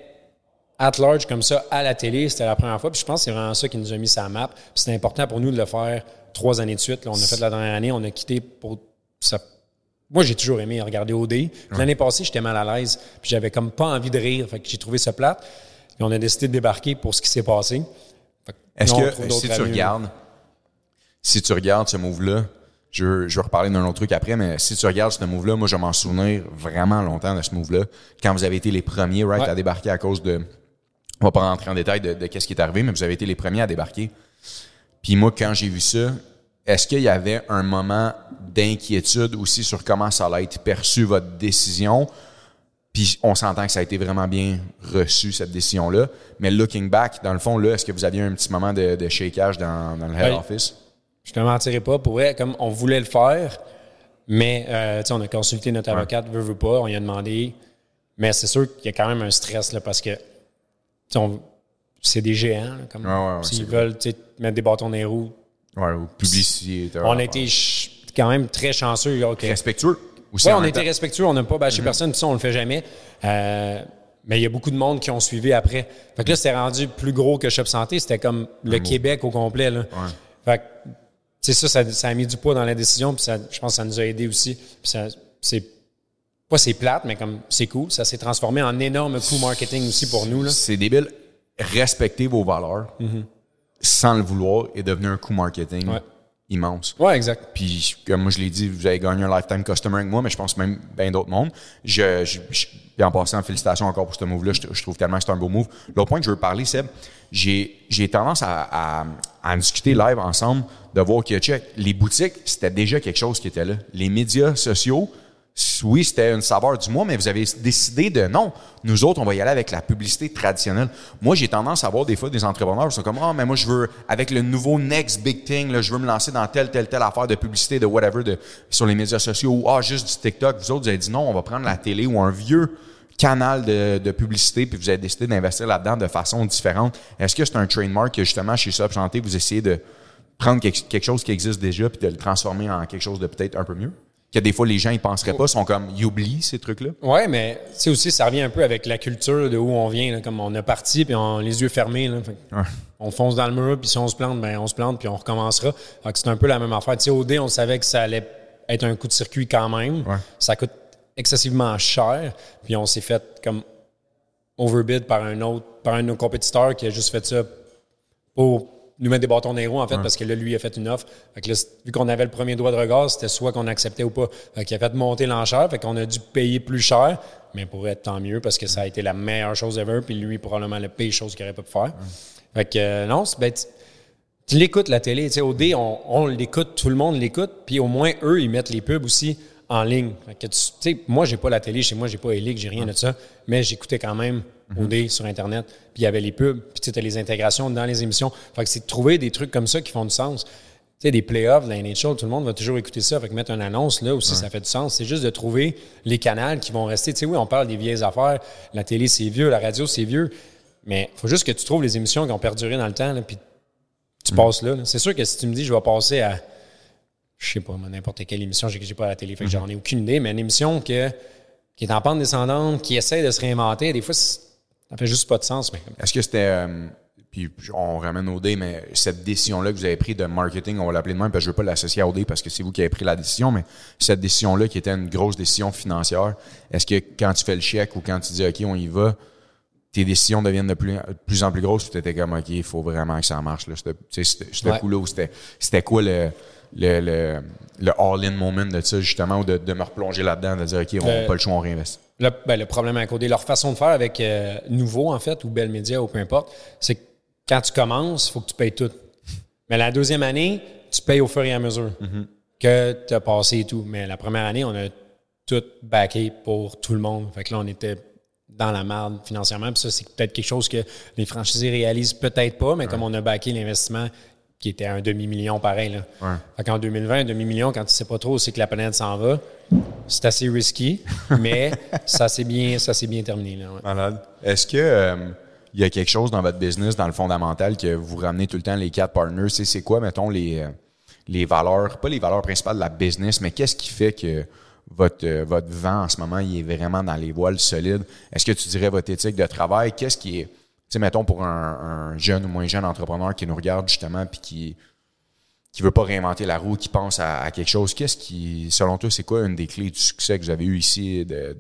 at large comme ça à la télé, c'était la première fois. Puis je pense que c'est vraiment ça qui nous a mis la map. Puis c'était important pour nous de le faire trois années de suite. Là, on a fait la dernière année, on a quitté pour ça. Moi, j'ai toujours aimé regarder OD. L'année passée, j'étais mal à l'aise. Puis j'avais comme pas envie de rire. Fait que j'ai trouvé ça plate. Puis on a décidé de débarquer pour ce qui s'est passé. Fait Est-ce que si tu regardes, si tu regardes ce move-là, je, je vais reparler d'un autre truc après, mais si tu regardes ce move-là, moi je vais m'en souvenir vraiment longtemps de ce move-là. Quand vous avez été les premiers, right, Ouais. à débarquer à cause de. On va pas rentrer en détail de, de qu'est-ce qui est arrivé, mais vous avez été les premiers à débarquer. Puis moi, quand j'ai vu ça, est-ce qu'il y avait un moment d'inquiétude aussi sur comment ça allait être perçu votre décision? Puis on s'entend que ça a été vraiment bien reçu, cette décision-là. Mais looking back, dans le fond, là, est-ce que vous aviez un petit moment de, de shakeage dans, dans le head Oui. office? Je te mentirais pas. Pour vrai, comme on voulait le faire, mais euh, on a consulté notre avocate, veut, veut pas, on lui a demandé. Mais c'est sûr qu'il y a quand même un stress là, parce que c'est des géants. là, comme, ouais, S'ils veulent mettre des bâtons dans les roues, Ouais, ou publicité. On a été quand même très chanceux. Respectueux aussi. Ouais, on temps. respectueux, on n'a pas bâché personne, puis ça, on le fait jamais. Euh, mais il y a beaucoup de monde qui ont suivi après. Fait que là, c'était rendu plus gros que Shop Santé. C'était comme le Québec au complet. Là. Fait que, ça, ça, ça a mis du poids dans la décision, puis ça, je pense que ça nous a aidé aussi. C'est pas c'est plate, mais comme c'est cool. Ça s'est transformé en énorme coup marketing aussi pour nous. C'est débile. Respecter vos valeurs sans le vouloir est devenu un coup marketing Ouais. immense. Ouais, exact. Puis, comme moi je l'ai dit, vous avez gagné un lifetime customer avec moi, mais je pense même bien d'autres mondes. Je, je, je- puis en passant, félicitations encore pour ce move-là. Je, je trouve tellement que c'est un beau move. L'autre point que je veux parler, Seb, j'ai, j'ai tendance à, à, à en discuter live ensemble, de voir que, check, les boutiques, c'était déjà quelque chose qui était là. Les médias sociaux, oui, c'était une saveur du mois, mais vous avez décidé de non. Nous autres, on va y aller avec la publicité traditionnelle. Moi, j'ai tendance à voir des fois des entrepreneurs qui sont comme Ah, mais moi, je veux, avec le nouveau next big thing, là, je veux me lancer dans telle, telle, telle affaire de publicité, de whatever, de, sur les médias sociaux, ou ah, juste du TikTok. Vous autres, vous avez dit non, on va prendre la télé ou un vieux canal de, publicité, puis vous avez décidé d'investir là-dedans de façon différente. Est-ce que c'est un trademark que justement chez Sub Santé, vous essayez de prendre quelque chose qui existe déjà puis de le transformer en quelque chose de peut-être un peu mieux? Que des fois, les gens, ils penseraient pas, sont comme, ils oublient ces trucs-là. Ouais, mais tu sais aussi, ça revient un peu avec la culture de où on vient. là, comme on est parti, puis on les yeux fermés. Là, Fait On fonce dans le mur, puis si on se plante, ben on se plante, puis on recommencera. Fait que c'est un peu la même affaire. Tu sais, au dé, on savait que ça allait être un coup de circuit quand même. Ouais. Ça coûte excessivement cher, puis on s'est fait comme overbid par un autre, par un de nos compétiteurs qui a juste fait ça pour nous mettre des bâtons dans les roues, en fait, parce que là, lui a fait une offre. Fait que là, vu qu'on avait le premier droit de regard, c'était soit qu'on acceptait ou pas. Fait qu'il a fait monter l'enchère, fait qu'on a dû payer plus cher, mais pour être tant mieux, parce que ça a été la meilleure chose ever, puis lui, probablement la pire chose qu'il aurait pu faire. Fait que, euh, non, c'est, ben, tu, l'écoutes, la télé. Tu sais, au dé, on, on l'écoute, tout le monde l'écoute, puis au moins, eux, ils mettent les pubs aussi en ligne. Fait que moi, j'ai pas la télé chez moi, j'ai pas Elix, j'ai rien de ça, mais j'écoutais quand même au dé sur Internet, puis il y avait les pubs, puis tu sais, les intégrations dans les émissions. Fait que c'est de trouver des trucs comme ça qui font du sens. Tu sais, des playoffs, de la NHL, tout le monde va toujours écouter ça. Fait que mettre une annonce, là aussi, ça fait du sens. C'est juste de trouver les canaux qui vont rester. Tu sais, oui, on parle des vieilles affaires. La télé, c'est vieux. La radio, c'est vieux. Mais faut juste que tu trouves les émissions qui ont perduré dans le temps, là, puis tu passes là. là. C'est sûr que si tu me dis, je vais passer à, je sais pas, n'importe quelle émission, j'ai j'ai pas à la télé, fait que j'en ai aucune idée, mais une émission que, qui est en pente descendante, qui essaie de se réinventer, des fois, ça fait juste pas de sens. Mais Est-ce que c'était, euh, puis on ramène au dé, mais cette décision-là que vous avez prise de marketing, on va l'appeler de même, parce que je veux pas l'associer à OD parce que c'est vous qui avez pris la décision, mais cette décision-là qui était une grosse décision financière, est-ce que quand tu fais le chèque ou quand tu dis OK, on y va, tes décisions deviennent de plus, de plus en plus grosses, tu étais comme OK, il faut vraiment que ça marche. Là. C'était, c'était, Ouais. coup-là c'était, c'était quoi le, le, le, le all-in moment de ça, justement, ou de, de me replonger là-dedans, de dire OK, on n'a pas le choix, on réinvestit. Le, ben, le problème à coder, leur façon de faire avec euh, Nouveau, en fait, ou Bell Media, ou peu importe, c'est que quand tu commences, il faut que tu payes tout. Mais la deuxième année, tu payes au fur et à mesure que tu as passé et tout. Mais la première année, on a tout backé pour tout le monde. Fait que là, on était dans la merde financièrement. Puis ça, c'est peut-être quelque chose que les franchisés réalisent peut-être pas, mais comme on a backé l'investissement qui était un demi-million pareil. Là. Ouais. Fait qu'en 2020, un demi-million, quand tu sais pas trop où c'est que la planète s'en va, c'est assez risky, mais ça s'est bien, ça bien terminé. Là, ouais. Malade. Est-ce que euh, il y a quelque chose dans votre business, dans le fondamental, que vous ramenez tout le temps les quatre partners? C'est, c'est quoi, mettons, les, euh, les valeurs, pas les valeurs principales de la business, mais qu'est-ce qui fait que votre, euh, votre vent en ce moment, il est vraiment dans les voiles solides? Est-ce que tu dirais votre éthique de travail? Qu'est-ce qui est, sais, mettons, pour un, un jeune ou moins jeune entrepreneur qui nous regarde justement puis qui qui veut pas réinventer la roue, qui pense à, à quelque chose, qu'est-ce qui, selon toi, c'est quoi une des clés du succès que vous avez eu ici de,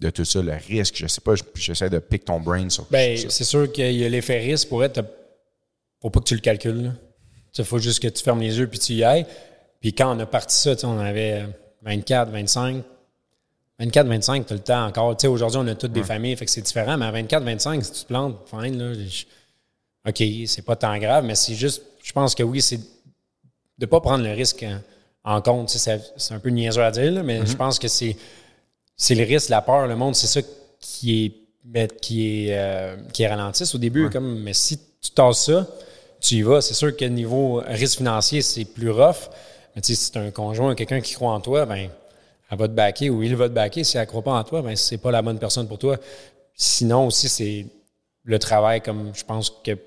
de tout ça, le risque? Je sais pas, je- j'essaie de pick ton brain sur Ben, c'est sûr qu'il y a l'effet risque pour être. Faut pas que tu le calcules. Il faut juste que tu fermes les yeux puis tu y ailles. Puis quand on a parti ça, on avait 24, 25. 24, 25, tu as le temps encore. Tu sais, aujourd'hui, on a toutes des familles, fait que c'est différent, mais à 24, 25, si tu te plantes, fine, là. je- OK, c'est pas tant grave, mais c'est juste, je pense que oui, c'est de pas prendre le risque en, en compte. Tu sais, c'est- un peu niaiseux à dire, là, mais je pense que c'est c'est le risque, la peur, le monde, c'est ça qui est mais qui est euh, qui est ralentisse au début. Comme, mais si tu tasses ça, tu y vas. C'est sûr que niveau risque financier, c'est plus rough. Mais tu sais, si tu un conjoint, quelqu'un qui croit en toi, ben elle va te backer ou il va te backer. Si elle ne croit pas en toi, ben c'est pas la bonne personne pour toi. Sinon aussi, c'est le travail, comme je pense que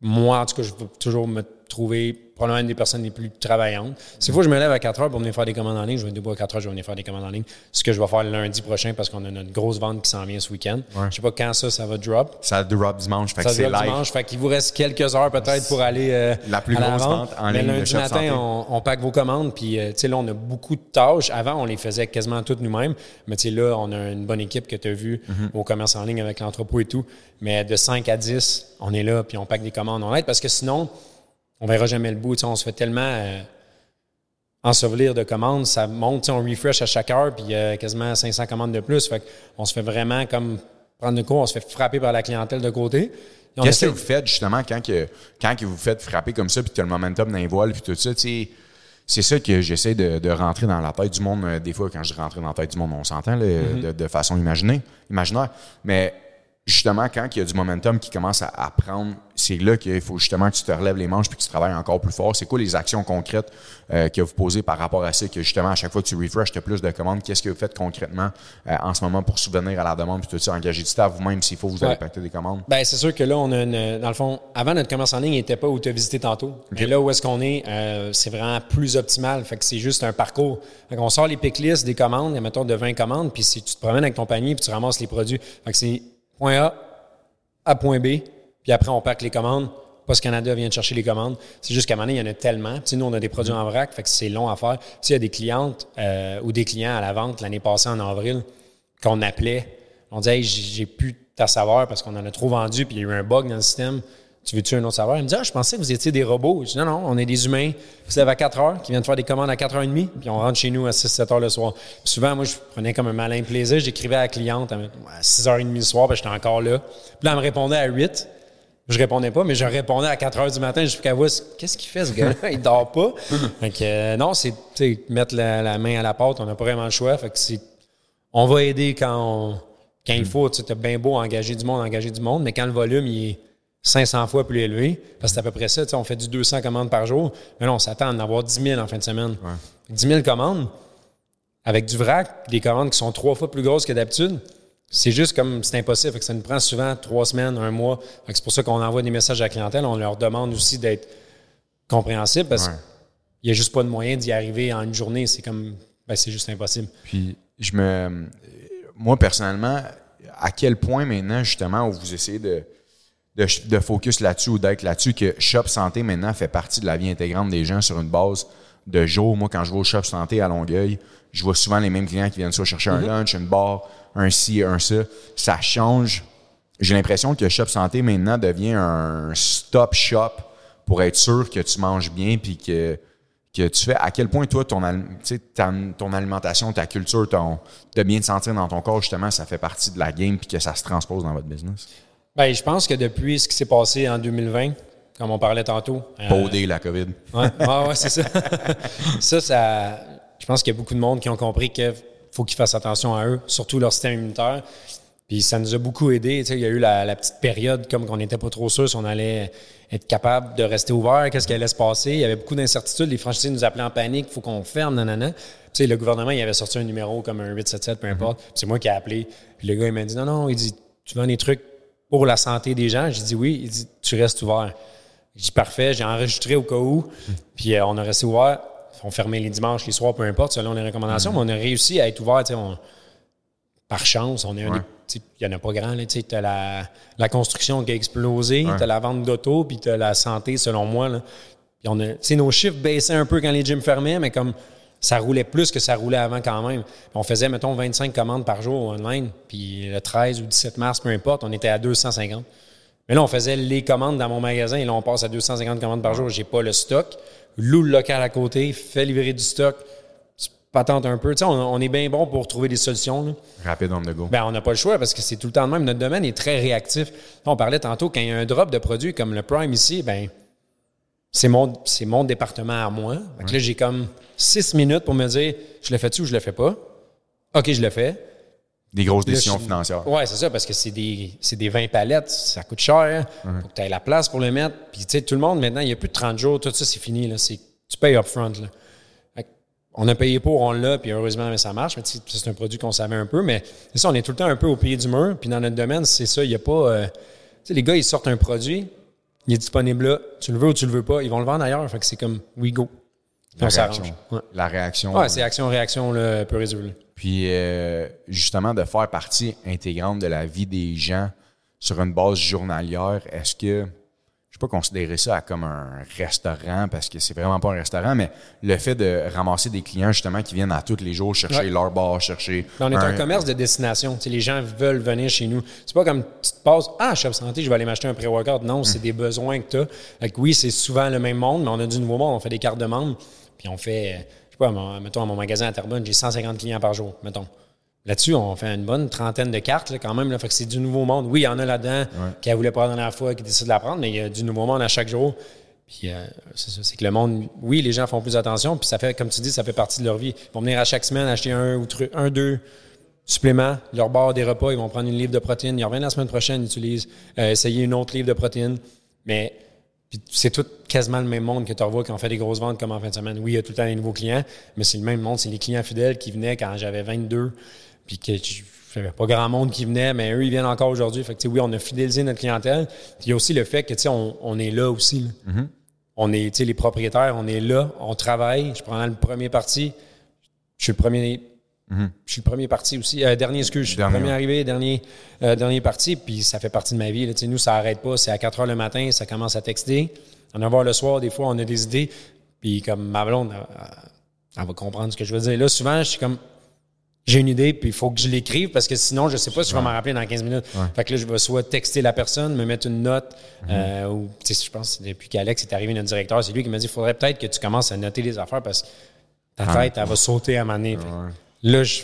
moi, en tout cas, je veux toujours me trouver probablement une des personnes les plus travaillantes. C'est fois que je me lève à 4 heures pour venir faire des commandes en ligne, je vais debout à 4 heures, je vais venir faire des commandes en ligne. Ce que je vais faire lundi prochain parce qu'on a notre grosse vente qui s'en vient ce week-end. Je sais pas quand ça, ça va drop. Ça drop dimanche, fait Ça que c'est live. dimanche, fait qu'il vous reste quelques heures peut-être pour aller euh, La plus à grosse vente. en Mais ligne de lundi matin, on, on pack vos commandes, puis euh, tu sais là, on a beaucoup de tâches. Avant, on les faisait quasiment toutes nous-mêmes, mais tu sais là, on a une bonne équipe que tu as vu Mhm. au commerce en ligne avec l'entrepôt et tout. Mais de 5 à 10, on est là, puis on pack des commandes. On aide parce que sinon, on verra jamais le bout. On se fait tellement euh, ensevelir de commandes, ça monte, on refresh à chaque heure, puis il y a quasiment 500 commandes de plus. Fait on se fait vraiment comme prendre de cours, on se fait frapper par la clientèle de côté. Qu'est-ce que vous faites justement quand, que, quand que vous faites frapper comme ça, puis tu as le momentum dans les voiles, puis tout ça, tu c'est ça que j'essaie de, de rentrer dans la tête du monde. euh, Des fois, quand je rentre dans la tête du monde, on s'entend Mm-hmm. de, de façon imaginée, imaginaire. Mais justement, quand il y a du momentum qui commence à, à prendre, c'est là qu'il faut justement que tu te relèves les manches puis que tu travailles encore plus fort. C'est quoi les actions concrètes euh, que vous posez par rapport à ça, que justement, à chaque fois que tu refresh, tu as plus de commandes? Qu'est-ce que vous faites concrètement euh, en ce moment pour souvenir à la demande puis tout ça, engager du staff vous-même s'il faut, vous allez Ouais. pacter des commandes? Ben, c'est sûr que là, on a une, dans le fond, avant notre commerce en ligne, il n'était pas où tu as visité tantôt. Mais là où est-ce qu'on est, euh, c'est vraiment plus optimal. Fait que c'est juste un parcours. Fait qu'on sort les pick lists des commandes, mettons de 20 commandes, puis si tu te promènes avec ton panier, puis tu ramasses les produits. Fait que c'est point A à point B, puis après on pack les commandes. Post Canada vient de chercher les commandes. C'est juste qu'à un moment donné, il y en a tellement. Nous, on a des produits en vrac, fait que c'est long à faire. Puis, il y a des clientes euh, ou des clients à la vente l'année passée en avril qu'on appelait. On disait, hey, j'ai j'ai plus ta saveur parce qu'on en a trop vendu, puis il y a eu un bug dans le système. Tu veux-tu un autre saveur? Il me dit, ah, je pensais que vous étiez des robots. Je dis, non, non, on est des humains qui se à 4 heures, qui viennent faire des commandes à 4h30, puis on rentre chez nous à 6-7 heures le soir. Puis souvent, moi, je prenais comme un malin plaisir. J'écrivais à la cliente à 6h30 le soir, puis j'étais encore là. Puis là, elle me répondait à 8. Je répondais pas, mais je répondais à 4 heures du matin. Je qu'elle voit, qu'est-ce qu'il fait, ce gars-là? Il dort pas. Que, euh, non, c'est, mettre la, main à la pâte. On n'a pas vraiment le choix. Fait que c'est, on va aider quand, quand il faut. Tu bien beau engager du monde, engager du monde, mais quand le volume, il est 500 fois plus élevé, parce que c'est à peu près ça, on fait du 200 commandes par jour. Mais là, on s'attend à en avoir 10 000 en fin de semaine. 10 000 commandes, avec du vrac, des commandes qui sont trois fois plus grosses que d'habitude, c'est juste comme c'est impossible. Fait que ça nous prend souvent trois semaines, un mois. C'est pour ça qu'on envoie des messages à la clientèle. On leur demande aussi d'être compréhensible parce Ouais. qu'il n'y a juste pas de moyen d'y arriver en une journée. C'est comme ben, c'est juste impossible. Puis je me moi personnellement, à quel point maintenant justement où vous essayez de de, de focus là-dessus ou d'être là-dessus que Shop Santé maintenant fait partie de la vie intégrante des gens sur une base de jour. Moi, quand je vais au Shop Santé à Longueuil, je vois souvent les mêmes clients qui viennent soit chercher un lunch, une bar, un ci, un ça. Ça change. J'ai l'impression que Shop Santé maintenant devient un stop shop pour être sûr que tu manges bien puis que que tu fais, à quel point toi, ta- ton alimentation, ta culture, ton, de bien te sentir dans ton corps, justement, ça fait partie de la game puis que ça se transpose dans votre business? Ben, je pense que depuis ce qui s'est passé en 2020, comme on parlait tantôt. euh, Bauder la COVID. Ouais, ouais, ouais, c'est ça. ça, ça. Je pense qu'il y a beaucoup de monde qui ont compris qu'il faut qu'ils fassent attention à eux, surtout leur système immunitaire. Puis ça nous a beaucoup aidé. Tu sais, il y a eu la, la petite période comme qu'on n'était pas trop sûr si on allait être capable de rester ouvert, qu'est-ce qui allait se passer. Il y avait beaucoup d'incertitudes. Les franchisés nous appelaient en panique, il faut qu'on ferme, nanana. Tu sais, le gouvernement, il avait sorti un numéro comme un 877, peu importe. Puis C'est moi qui ai appelé. Puis le gars, il m'a dit, non, non, il dit, tu vends des trucs pour la santé des gens. J'ai dit oui. Il dit, tu restes ouvert. J'ai dit parfait, j'ai enregistré au cas où. Puis euh, on a resté ouvert. On fermait les dimanches, les soirs, peu importe, selon les recommandations. Mais on a réussi à être ouvert. on- par chance, on est un Ouais. Il n'y en a pas grand. Tu as la, la construction qui a explosé, Ouais. tu as la vente d'auto, puis tu as la santé, selon moi. Là. Puis on a, nos chiffres baissaient un peu quand les gyms fermaient, mais comme ça roulait plus que ça roulait avant quand même. On faisait, mettons, 25 commandes par jour online. Puis le 13 ou 17 mars, peu importe, on était à 250. Mais là, on faisait les commandes dans mon magasin et là, on passe à 250 commandes par jour. J'ai pas le stock. Loue le local à côté, fait livrer du stock. Tu patentes un peu. Tu sais, on, on est bien bon pour trouver des solutions. là. Rapide on the go. Ben, on n'a pas le choix parce que c'est tout le temps le même. Notre domaine est très réactif. On parlait tantôt, quand il y a un drop de produits comme le Prime ici, ben c'est mon, c'est mon département à moi. Fait que là, j'ai comme six minutes pour me dire, je le fais-tu ou je le fais pas? OK, je le fais. Des grosses Là, décisions je- financières. Ouais, c'est ça, parce que c'est des, c'est des 20 palettes, ça coûte cher. Faut que tu aies la place pour le mettre. Puis, tu sais, tout le monde, maintenant, il n'y a plus de 30 jours, tout ça, c'est fini. Là. C'est, tu payes upfront. Là. On a payé pour, on l'a, puis heureusement, mais ça marche. Mais c'est un produit qu'on savait un peu. Mais c'est ça, on est tout le temps un peu au pied du mur. Puis dans notre domaine, c'est ça, il n'y a pas. euh, tu sais, les gars, ils sortent un produit, il est disponible là, tu le veux ou tu le veux pas, ils vont le vendre ailleurs. Fait que c'est comme, we go. La on réaction. Ouais, La réaction. Ouais, c'est action-réaction, là, peu résolu. Puis euh, justement, de faire partie intégrante de la vie des gens sur une base journalière, est-ce que je peux pas considérer ça comme un restaurant parce que c'est vraiment pas un restaurant, mais le fait de ramasser des clients justement qui viennent à tous les jours chercher Ouais. leur bar, chercher. On est un, commerce de destination. Tu sais, les gens veulent venir chez nous. C'est pas comme tu te passes, ah, Shop Santé, je vais aller m'acheter un pré-workout. Non, c'est des besoins que tu as. oui, c'est souvent le même monde, mais on a du nouveau monde. On fait des cartes de membres, puis on fait, euh, je sais pas, mettons, à mon magasin à Terrebonne, j'ai 150 clients par jour, mettons. Là-dessus, on fait une bonne trentaine de cartes là, quand même. Là, fait que c'est du nouveau monde. Oui, il y en a là-dedans qui ne voulaient pas la dernière fois, qui décident de la prendre, mais il y a du nouveau monde à chaque jour. Puis euh, c'est ça, c'est que le monde, oui, les gens font plus attention, puis ça fait, comme tu dis, ça fait partie de leur vie. Ils vont venir à chaque semaine acheter un ou un, deux suppléments, leur barre des repas, ils vont prendre une livre de protéines, ils reviennent la semaine prochaine, ils utilisent, euh, essayer une autre livre de protéines. Mais puis c'est tout quasiment le même monde que tu revois quand on fait des grosses ventes comme en fin de semaine. Oui, il y a tout le temps des nouveaux clients, mais c'est le même monde, c'est les clients fidèles qui venaient quand j'avais 22, puis que je n'avais pas grand monde qui venait, mais eux, ils viennent encore aujourd'hui. Fait que, tu sais, oui, on a fidélisé notre clientèle. Puis il y a aussi le fait que, tu sais, on, on est là aussi. là. On est, tu sais, les propriétaires, on est là, on travaille. Je prends le premier parti. Je suis le premier. Je suis le premier parti aussi. Euh, dernier, excuse, je suis Dernier, le premier arrivé, dernier, euh, dernier parti, puis ça fait partie de ma vie. Là. Tu sais, Nous, ça arrête pas. C'est à 4 heures le matin, ça commence à texter. 9 heures le soir, des fois, on a des idées. Puis comme ma blonde, elle va comprendre ce que je veux dire. Là, souvent, je suis comme, j'ai une idée, puis il faut que je l'écrive parce que sinon, je sais pas si je vais m'en rappeler dans 15 minutes. Fait que là, je vais soit texter la personne, me mettre une note, euh, ou, tu sais, je pense, que depuis qu'Alex est arrivé, notre directeur, c'est lui qui m'a dit, il faudrait peut-être que tu commences à noter les affaires parce que ta tête, elle va sauter à. Fait que Là, je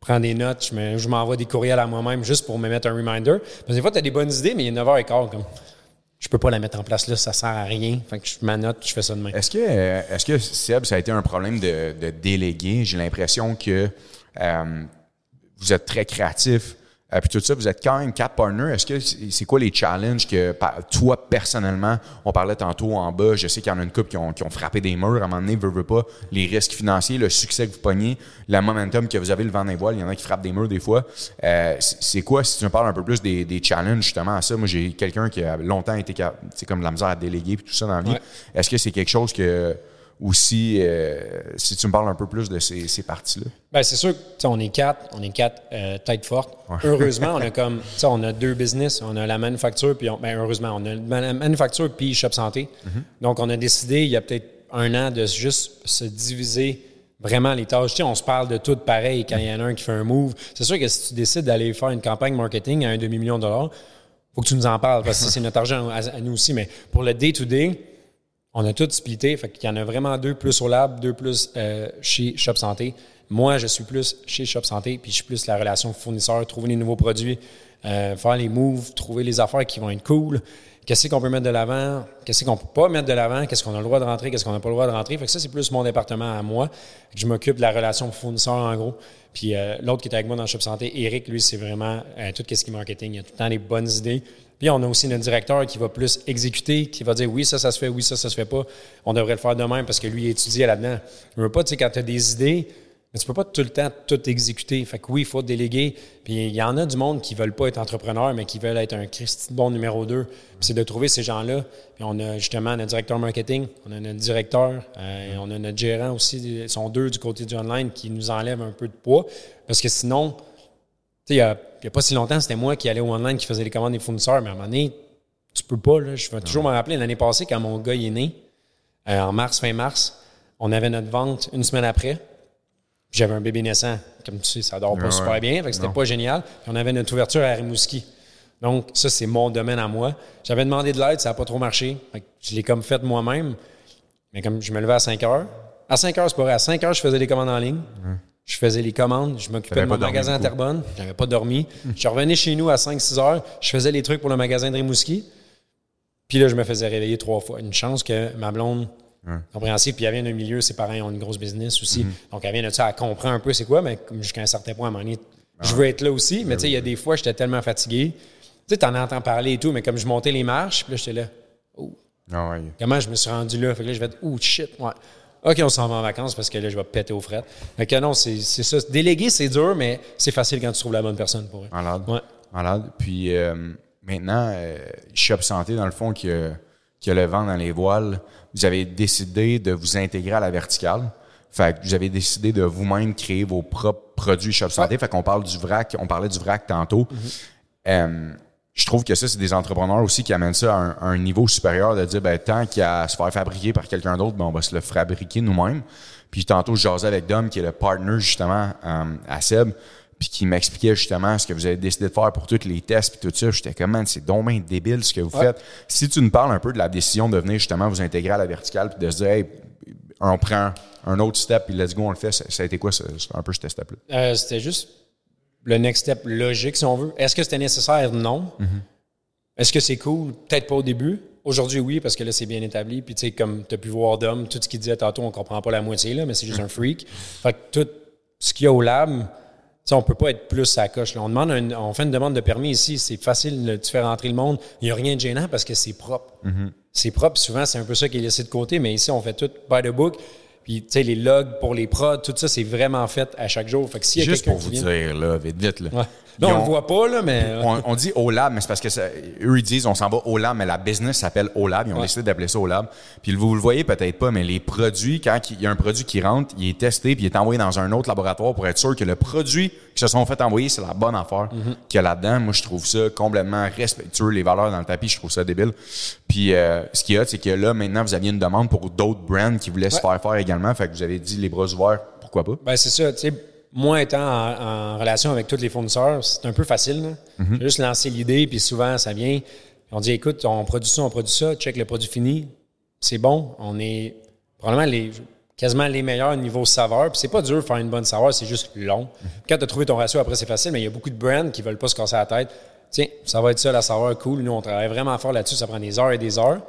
prends des notes, je me- je m'envoie des courriels à moi-même juste pour me mettre un reminder. Parce que des fois, tu as des bonnes idées, mais il est 9h15, comme, je peux pas la mettre en place là, ça sert à rien. Fait que je m'annote, je fais ça demain. Est-ce que, euh, est-ce que Seb, ça a été un problème de, de déléguer? J'ai l'impression que euh, vous êtes très créatif. euh, puis tout ça, vous êtes quand même quatre partners. Est-ce que c'est quoi les challenges que toi, personnellement, on parlait tantôt en bas, je sais qu'il y en a une couple qui ont, qui ont frappé des murs à un moment donné, veut, veut pas, les risques financiers, le succès que vous pognez, le momentum que vous avez, le vent des voiles, il y en a qui frappent des murs des fois. Euh, c'est quoi, si tu me parles un peu plus des, des challenges justement à ça? Moi, j'ai quelqu'un qui a longtemps été, c'est comme de la misère à déléguer puis tout ça dans la vie. Ouais. Est-ce que c'est quelque chose que aussi, euh, si tu me parles un peu plus de ces, ces parties-là? Ben, c'est sûr que tu sais, on est quatre, on est quatre euh, têtes fortes. Heureusement, on a comme on a deux business, on a la manufacture puis on- ben, heureusement, on a la manufacture puis shop santé. Donc on a décidé il y a peut-être un an de juste se diviser vraiment les tâches. Tu sais, on se parle de tout pareil quand il y en a un qui fait un move. C'est sûr que si tu décides d'aller faire une campagne marketing à un demi-million de dollars, faut que tu nous en parles parce que c'est notre argent à, à nous aussi. Mais pour le day-to-day, on a tout splitté. Fait qu'il y en a vraiment deux plus au lab, deux plus euh, chez Shop Santé. Moi, je suis plus chez Shop Santé, puis je suis plus la relation fournisseur, trouver les nouveaux produits, euh, faire les moves, trouver les affaires qui vont être cool. Qu'est-ce qu'on peut mettre de l'avant? Qu'est-ce qu'on peut pas mettre de l'avant? Qu'est-ce qu'on a le droit de rentrer? Qu'est-ce qu'on n'a pas le droit de rentrer? Fait que ça, c'est plus mon département à moi. Je m'occupe de la relation fournisseur, en gros. Puis euh, l'autre qui est avec moi dans Shop Santé, Eric, lui, c'est vraiment tout ce qui est marketing. Il a tout le temps des bonnes idées. Puis on a aussi notre directeur qui va plus exécuter, qui va dire oui, ça, ça se fait, oui, ça, ça se fait pas. On devrait le faire de même parce que lui, il étudie là-dedans. Je veux pas, tu sais, quand tu as des idées, mais tu peux pas tout le temps tout exécuter. Fait que oui, il faut déléguer. Puis il y en a du monde qui veulent pas être entrepreneur, mais qui veulent être un Christy bon numéro 2. Puis c'est de trouver ces gens-là. Puis on a justement notre directeur marketing, on a notre directeur, euh, on a notre gérant aussi. Ils sont deux du côté du online qui nous enlèvent un peu de poids. Parce que sinon, il y a, a pas si longtemps, c'était moi qui allais au online, qui faisais les commandes des fournisseurs, mais à un moment donné, tu peux pas. Là. Je vais toujours me rappeler, l'année passée, quand mon gars il est né, euh, en mars, fin mars, on avait notre vente une semaine après. J'avais un bébé naissant. Comme tu sais, ça dort pas Ouais, super ouais. bien, fait que c'était pas génial. Puis on avait notre ouverture à Rimouski. Donc, ça, c'est mon domaine à moi. J'avais demandé de l'aide, ça n'a pas trop marché. Fait que je l'ai comme fait moi-même. Mais comme je me levais à 5 heures. À 5 heures, c'est pas vrai. À 5 heures, je faisais des commandes en ligne. Je faisais les commandes. Je m'occupais de mon magasin à. Terrebonne. J'avais pas dormi. Je revenais chez nous à 5-6 heures. Je faisais les trucs pour le magasin de Rimouski. Puis là, je me faisais réveiller trois fois. Une chance que ma blonde, compréhensive, puis elle vient d'un milieu, ses parents ont une grosse business aussi. Mhm. Donc, elle vient de ça, elle comprend un peu c'est quoi, mais jusqu'à un certain point, à un moment donné, je veux être là aussi. Mais tu sais, il y a des fois, j'étais tellement fatigué. Tu sais, t'en entends parler et tout, mais comme je montais les marches, puis là, j'étais là. Oh, Ah ouais. comment je me suis rendu là? Fait que là, je vais être, oh shit, ouais. OK, on s'en va en vacances parce que là, je vais péter aux frettes. Fait que non, c'est ça. Déléguer, c'est dur, mais c'est facile quand tu trouves la bonne personne pour eux. Malade. Ouais. Malade. Puis euh, maintenant, euh, Shop Santé, dans le fond, qui a, que le vent dans les voiles, vous avez décidé de vous intégrer à la verticale. Fait que vous avez décidé de vous-même créer vos propres produits Shop Santé. Fait qu'on parle du vrac, on parlait du vrac tantôt. Euh, je trouve que ça, c'est des entrepreneurs aussi qui amènent ça à un, à un niveau supérieur de dire, ben, tant qu'il y a à se faire fabriquer par quelqu'un d'autre, ben, on va se le fabriquer nous-mêmes. Puis tantôt, je jasais avec Dom, qui est le partner, justement, euh, à Seb, puis qui m'expliquait justement ce que vous avez décidé de faire pour tous les tests puis tout ça. J'étais comme, man, c'est dommage débile ce que vous faites. Si tu nous parles un peu de la décision de venir justement vous intégrer à la verticale puis de se dire, hey, on prend un autre step puis let's go, on le fait, ça, ça a été quoi, ça, un peu ce step-là? Euh, c'était juste le next step logique, si on veut. Est-ce que c'était nécessaire? Non. Est-ce que c'est cool? Peut-être pas au début. Aujourd'hui, oui, parce que là, c'est bien établi. Puis, tu sais, comme tu as pu voir Dom, tout ce qu'il disait tantôt, on comprend pas la moitié, là, mais c'est juste un freak. Fait que tout ce qu'il y a au lab, tu sais, on peut pas être plus à la coche. là. On, demande un- on fait une demande de permis ici, c'est facile de tu fais rentrer le monde. Il n'y a rien de gênant parce que c'est propre. C'est propre. Souvent, c'est un peu ça qui est laissé de côté, mais ici, on fait tout by the book. Puis, tu sais, les logs pour les prods, tout ça, c'est vraiment fait à chaque jour. Fait que s'il y a Juste pour vous vient- dire, là, vite, vite, là. Ouais. Ils on le voit pas, là, mais. on, on dit au lab, mais c'est parce que ça- eux ils disent on s'en va au lab, mais la business s'appelle au lab. Ils ont Ouais. décidé d'appeler ça au lab. Puis vous le voyez peut-être pas, mais les produits, quand il y a un produit qui rentre, il est testé puis il est envoyé dans un autre laboratoire pour être sûr que le produit qui se sont fait envoyer, c'est la bonne affaire qu'il y a là-dedans. Moi, je trouve ça complètement respectueux. Les valeurs dans le tapis, je trouve ça débile. Puis euh, ce qu'il y a, c'est que là, maintenant, vous aviez une demande pour d'autres brands qui voulaient se faire faire également. Fait que vous avez dit les bras ouverts, pourquoi pas? Ben, c'est ça. Tu sais, moi, étant en, en relation avec tous les fournisseurs, c'est un peu facile. là. J'ai juste lancé l'idée, puis souvent, ça vient. On dit, écoute, on produit ça, on produit ça, check le produit fini. C'est bon. On est probablement les, quasiment les meilleurs niveau saveur. Puis c'est pas dur de faire une bonne saveur, c'est juste long. Quand tu as trouvé ton ratio, après, c'est facile, mais il y a beaucoup de brands qui veulent pas se casser la tête. Tiens, ça va être ça, la saveur, cool. Nous, on travaille vraiment fort là-dessus. Ça prend des heures et des heures.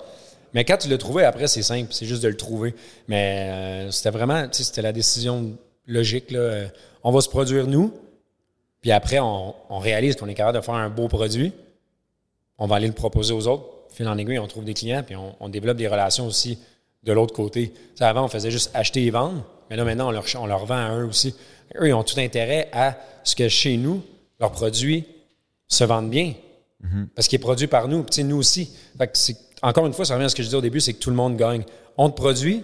Mais quand tu l'as trouvé, après, c'est simple. C'est juste de le trouver. Mais euh, c'était vraiment, tu sais, c'était la décision logique. Là. On va se produire nous, puis après, on, on réalise qu'on est capable de faire un beau produit. On va aller le proposer aux autres. Fil en aiguille, on trouve des clients, puis on, on développe des relations aussi de l'autre côté. Avant, on faisait juste acheter et vendre, mais là, maintenant, on leur, on leur vend à eux aussi. Eux, ils ont tout intérêt à ce que chez nous, leurs produits se vendent bien. Parce qu'il est produit par nous, puis nous aussi. Fait que encore une fois, ça revient à ce que je disais au début, c'est que tout le monde gagne. On te produit,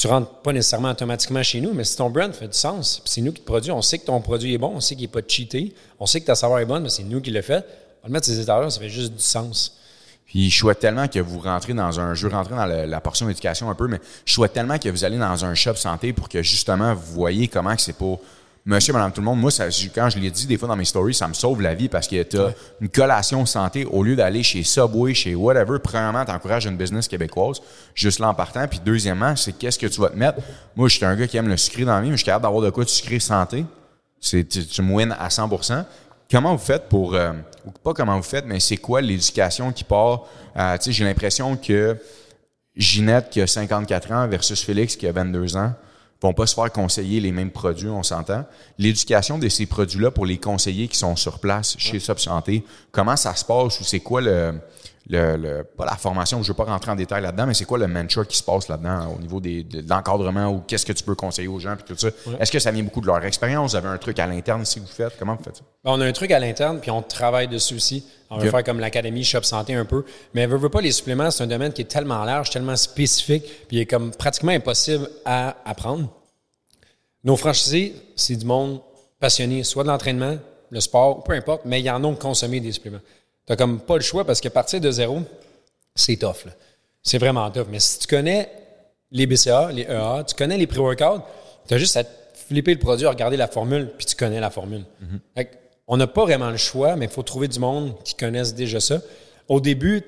tu rentres pas nécessairement automatiquement chez nous, mais si ton brand fait du sens, c'est nous qui te produit, on sait que ton produit est bon, on sait qu'il n'est pas cheaté, on sait que ta saveur est bonne, mais c'est nous qui le fait. On va le mettre ces états-là, ça fait juste du sens. Puis je souhaite tellement que vous rentrez dans un. Je veux rentrer dans la portion éducation un peu, mais je souhaite tellement que vous allez dans un shop santé pour que justement vous voyez comment c'est pour monsieur, madame, tout le monde. Moi, ça, quand je l'ai dit des fois dans mes stories, ça me sauve la vie parce que tu as une collation santé au lieu d'aller chez Subway, chez whatever. Premièrement, tu encourages une business québécoise, juste là en partant. Puis deuxièmement, c'est qu'est-ce que tu vas te mettre? Moi, je suis un gars qui aime le sucré dans la vie, mais je suis capable d'avoir de quoi de sucré santé. Tu, tu me wins à 100% Comment vous faites pour, euh, ou pas comment vous faites, mais c'est quoi l'éducation qui part? Euh, tu sais, j'ai l'impression que Ginette qui a 54 ans versus Félix qui a 22 ans vont pas se faire conseiller les mêmes produits, on s'entend. L'éducation de ces produits-là pour les conseillers qui sont sur place chez Sub Santé, comment ça se passe ou c'est quoi le, le, le- pas la formation, je veux pas rentrer en détail là-dedans, mais c'est quoi le mentor qui se passe là-dedans au niveau des, de, de l'encadrement ou qu'est-ce que tu peux conseiller aux gens puis tout ça? Est-ce que ça vient beaucoup de leur expérience? Vous avez un truc à l'interne si vous faites? Comment vous faites ça? Ben, on a un truc à l'interne, puis on travaille dessus aussi. On va Ok. faire comme l'Académie Shop Santé un peu. Mais veut, veut pas, les suppléments, c'est un domaine qui est tellement large, tellement spécifique, puis il est comme pratiquement impossible à apprendre. Nos franchisés, c'est du monde passionné, soit de l'entraînement, le sport, peu importe, mais ils en ont consommé des suppléments. Tu comme pas le choix parce qu'à partir de zéro, c'est tough. C'est vraiment tough. Mais si tu connais les BCA, les EA, tu connais les pré-workouts, tu as juste à flipper le produit, à regarder la formule, puis tu connais la formule. Fait que on n'a pas vraiment le choix, mais il faut trouver du monde qui connaisse déjà ça. Au début,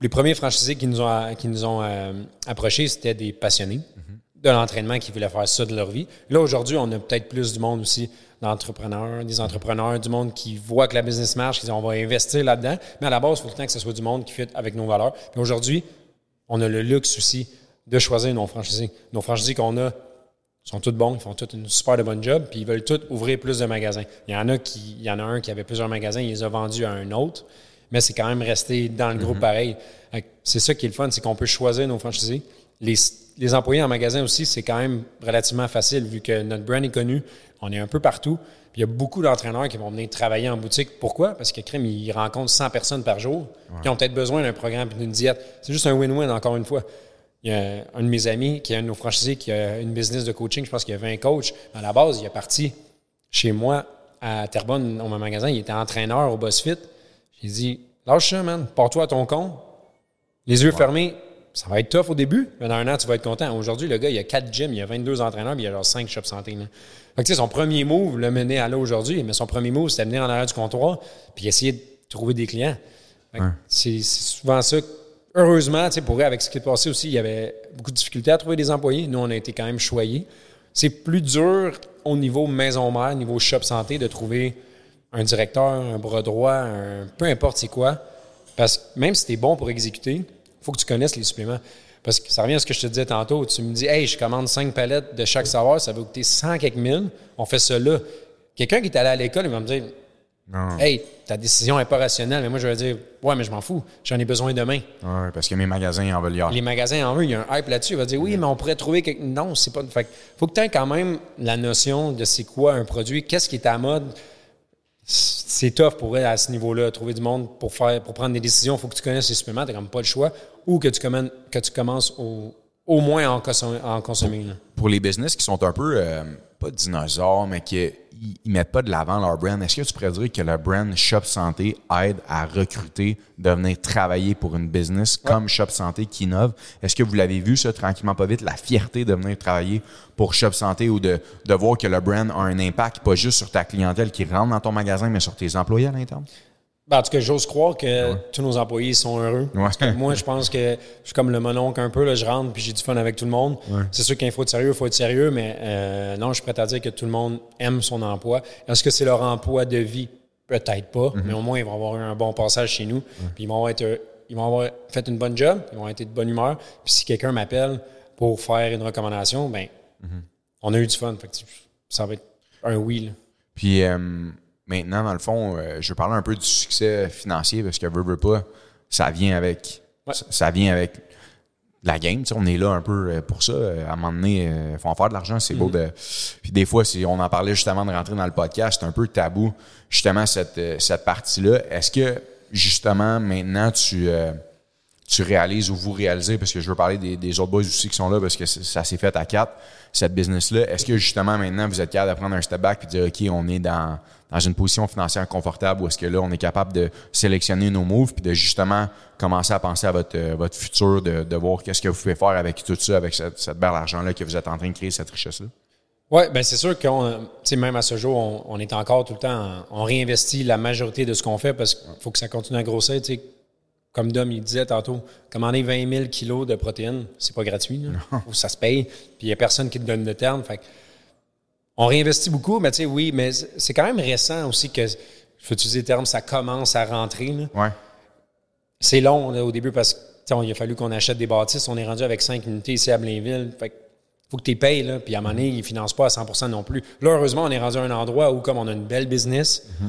les premiers franchisés qui nous ont, qui nous ont euh, approchés, c'était des passionnés de l'entraînement qui voulaient faire ça de leur vie. Là, aujourd'hui, on a peut-être plus du monde aussi d'entrepreneurs, des entrepreneurs, du monde qui voit que la business marche, qui disent on va investir là-dedans. Mais à la base, il faut le temps que ce soit du monde qui fit avec nos valeurs. Puis aujourd'hui, on a le luxe aussi de choisir nos franchisés. Nos franchisés qu'on a sont tous bons, ils font tous une super de bonne job, puis ils veulent tous ouvrir plus de magasins. Il y en a qui, il y en a un qui avait plusieurs magasins, il les a vendus à un autre, mais c'est quand même resté dans le groupe pareil. Fait que C'est ça qui est le fun, c'est qu'on peut choisir nos franchisés. Les, les employés en magasin aussi, c'est quand même relativement facile vu que notre brand est connu. On est un peu partout. Puis il y a beaucoup d'entraîneurs qui vont venir travailler en boutique. Pourquoi? Parce que crème, ils rencontrent 100 personnes par jour qui ont peut-être besoin d'un programme et d'une diète. C'est juste un win-win, encore une fois. Il y a un de mes amis qui est un de nos franchisés qui a une business de coaching. Je pense qu'il y avait un coach. À la base, il est parti chez moi à Terrebonne, dans mon magasin. Il était entraîneur au BuzzFit. J'ai dit, lâche ça, man. Pars-toi à ton compte. Les yeux fermés, ça va être tough au début, mais dans un an, tu vas être content. Aujourd'hui, le gars, il y a quatre gyms, il y a 22 entraîneurs, puis il y a genre 5 shops santé. Là. Fait que, tu sais, son premier move le mené à là aujourd'hui, mais son premier move, c'était venir en arrière du comptoir, puis essayer de trouver des clients. C'est souvent ça. Heureusement, tu sais, pour avec ce qui est passé aussi, il y avait beaucoup de difficultés à trouver des employés. Nous, on a été quand même choyés. C'est plus dur au niveau maison-mère, niveau shop santé, de trouver un directeur, un bras droit, un, peu importe c'est quoi. Parce que même si tu es bon pour exécuter, faut que tu connaisses les suppléments. Parce que ça revient à ce que je te disais tantôt. Tu me dis, hey, je commande cinq palettes de chaque saveur, ça va coûter 100 quelques mille. On fait ça là. Quelqu'un qui est allé à l'école, il va me dire, Hey, ta décision n'est pas rationnelle. Mais moi, je vais dire, ouais, mais je m'en fous. J'en ai besoin demain. Oui, parce que mes magasins en veulent y Les magasins en veulent. Il y a un hype là-dessus. Il va dire, oui, mais on pourrait trouver quelque. Non, c'est pas. Fait faut que tu aies quand même la notion de c'est quoi un produit, qu'est-ce qui est à mode c'est tough pour à ce niveau-là, trouver du monde pour faire pour prendre des décisions. Il faut que tu connaisses les suppléments, tu n'as pas le choix, ou que tu, que tu commences au, au moins à en consommer. Pour les business qui sont un peu, euh, pas dinosaures, mais qui ils, mettent pas de l'avant leur brand. Est-ce que tu pourrais dire que le brand Shop Santé aide à recruter, de venir travailler pour une business comme Shop Santé qui innove? Est-ce que vous l'avez vu, ça, tranquillement pas vite, la fierté de venir travailler pour Shop Santé ou de, de voir que le brand a un impact, pas juste sur ta clientèle qui rentre dans ton magasin, mais sur tes employés à l'interne? Ben, en tout cas, j'ose croire que tous nos employés sont heureux. moi, je pense que je suis comme le mononcle un peu. Là, je rentre puis j'ai du fun avec tout le monde. C'est sûr qu'il faut être sérieux, il faut être sérieux, mais euh, non, je suis prêt à dire que tout le monde aime son emploi. Est-ce que c'est leur emploi de vie? Peut-être pas, mhm. mais au moins, ils vont avoir eu un bon passage chez nous. Puis ils vont, être, ils vont avoir fait une bonne job, ils vont être de bonne humeur. Puis si quelqu'un m'appelle pour faire une recommandation, ben mhm. on a eu du fun. ça va être un oui. Puis... Euh, Maintenant, dans le fond, euh, je vais parler un peu du succès financier parce que veut, veut pas, ça vient avec ça, vient avec la game. on est là un peu euh, pour ça. Euh, à un moment donné, il faut en faire de l'argent, c'est beau mm-hmm. de. Puis des fois, si on en parlait justement de rentrer dans le podcast, c'est un peu tabou, justement, cette, cette partie-là. Est-ce que justement maintenant tu tu réalises ou vous réalisez, parce que je veux parler des, autres boys aussi qui sont là, parce que ça s'est fait à quatre, cette business-là. Est-ce que justement maintenant vous êtes capable de prendre un step back et de dire, OK, on est dans, dans une position financière confortable ou est-ce que là, on est capable de sélectionner nos moves puis de justement commencer à penser à votre, euh, votre futur, de, de voir qu'est-ce que vous pouvez faire avec tout ça, avec cette, cette belle argent-là que vous êtes en train de créer, cette richesse-là? Oui, ben c'est sûr qu'on, même à ce jour, on, on, est encore tout le temps, on réinvestit la majorité de ce qu'on fait parce qu'il faut que ça continue à grossir. comme Dom, il disait tantôt, commander 20 000 kilos de protéines, c'est pas gratuit. Ça se paye. Puis il n'y a personne qui te donne le terme. Fait on réinvestit beaucoup, mais tu sais, oui, mais c'est quand même récent aussi que, je vais utiliser le terme, ça commence à rentrer. Ouais. C'est long au début parce qu'il a fallu qu'on achète des bâtisses. On est rendu avec cinq unités ici à Blainville. Fait faut que tu payes, là. Puis à un moment donné, ils ne financent pas à 100% non plus. Là, heureusement, on est rendu à un endroit où, comme on a une belle business, mm-hmm.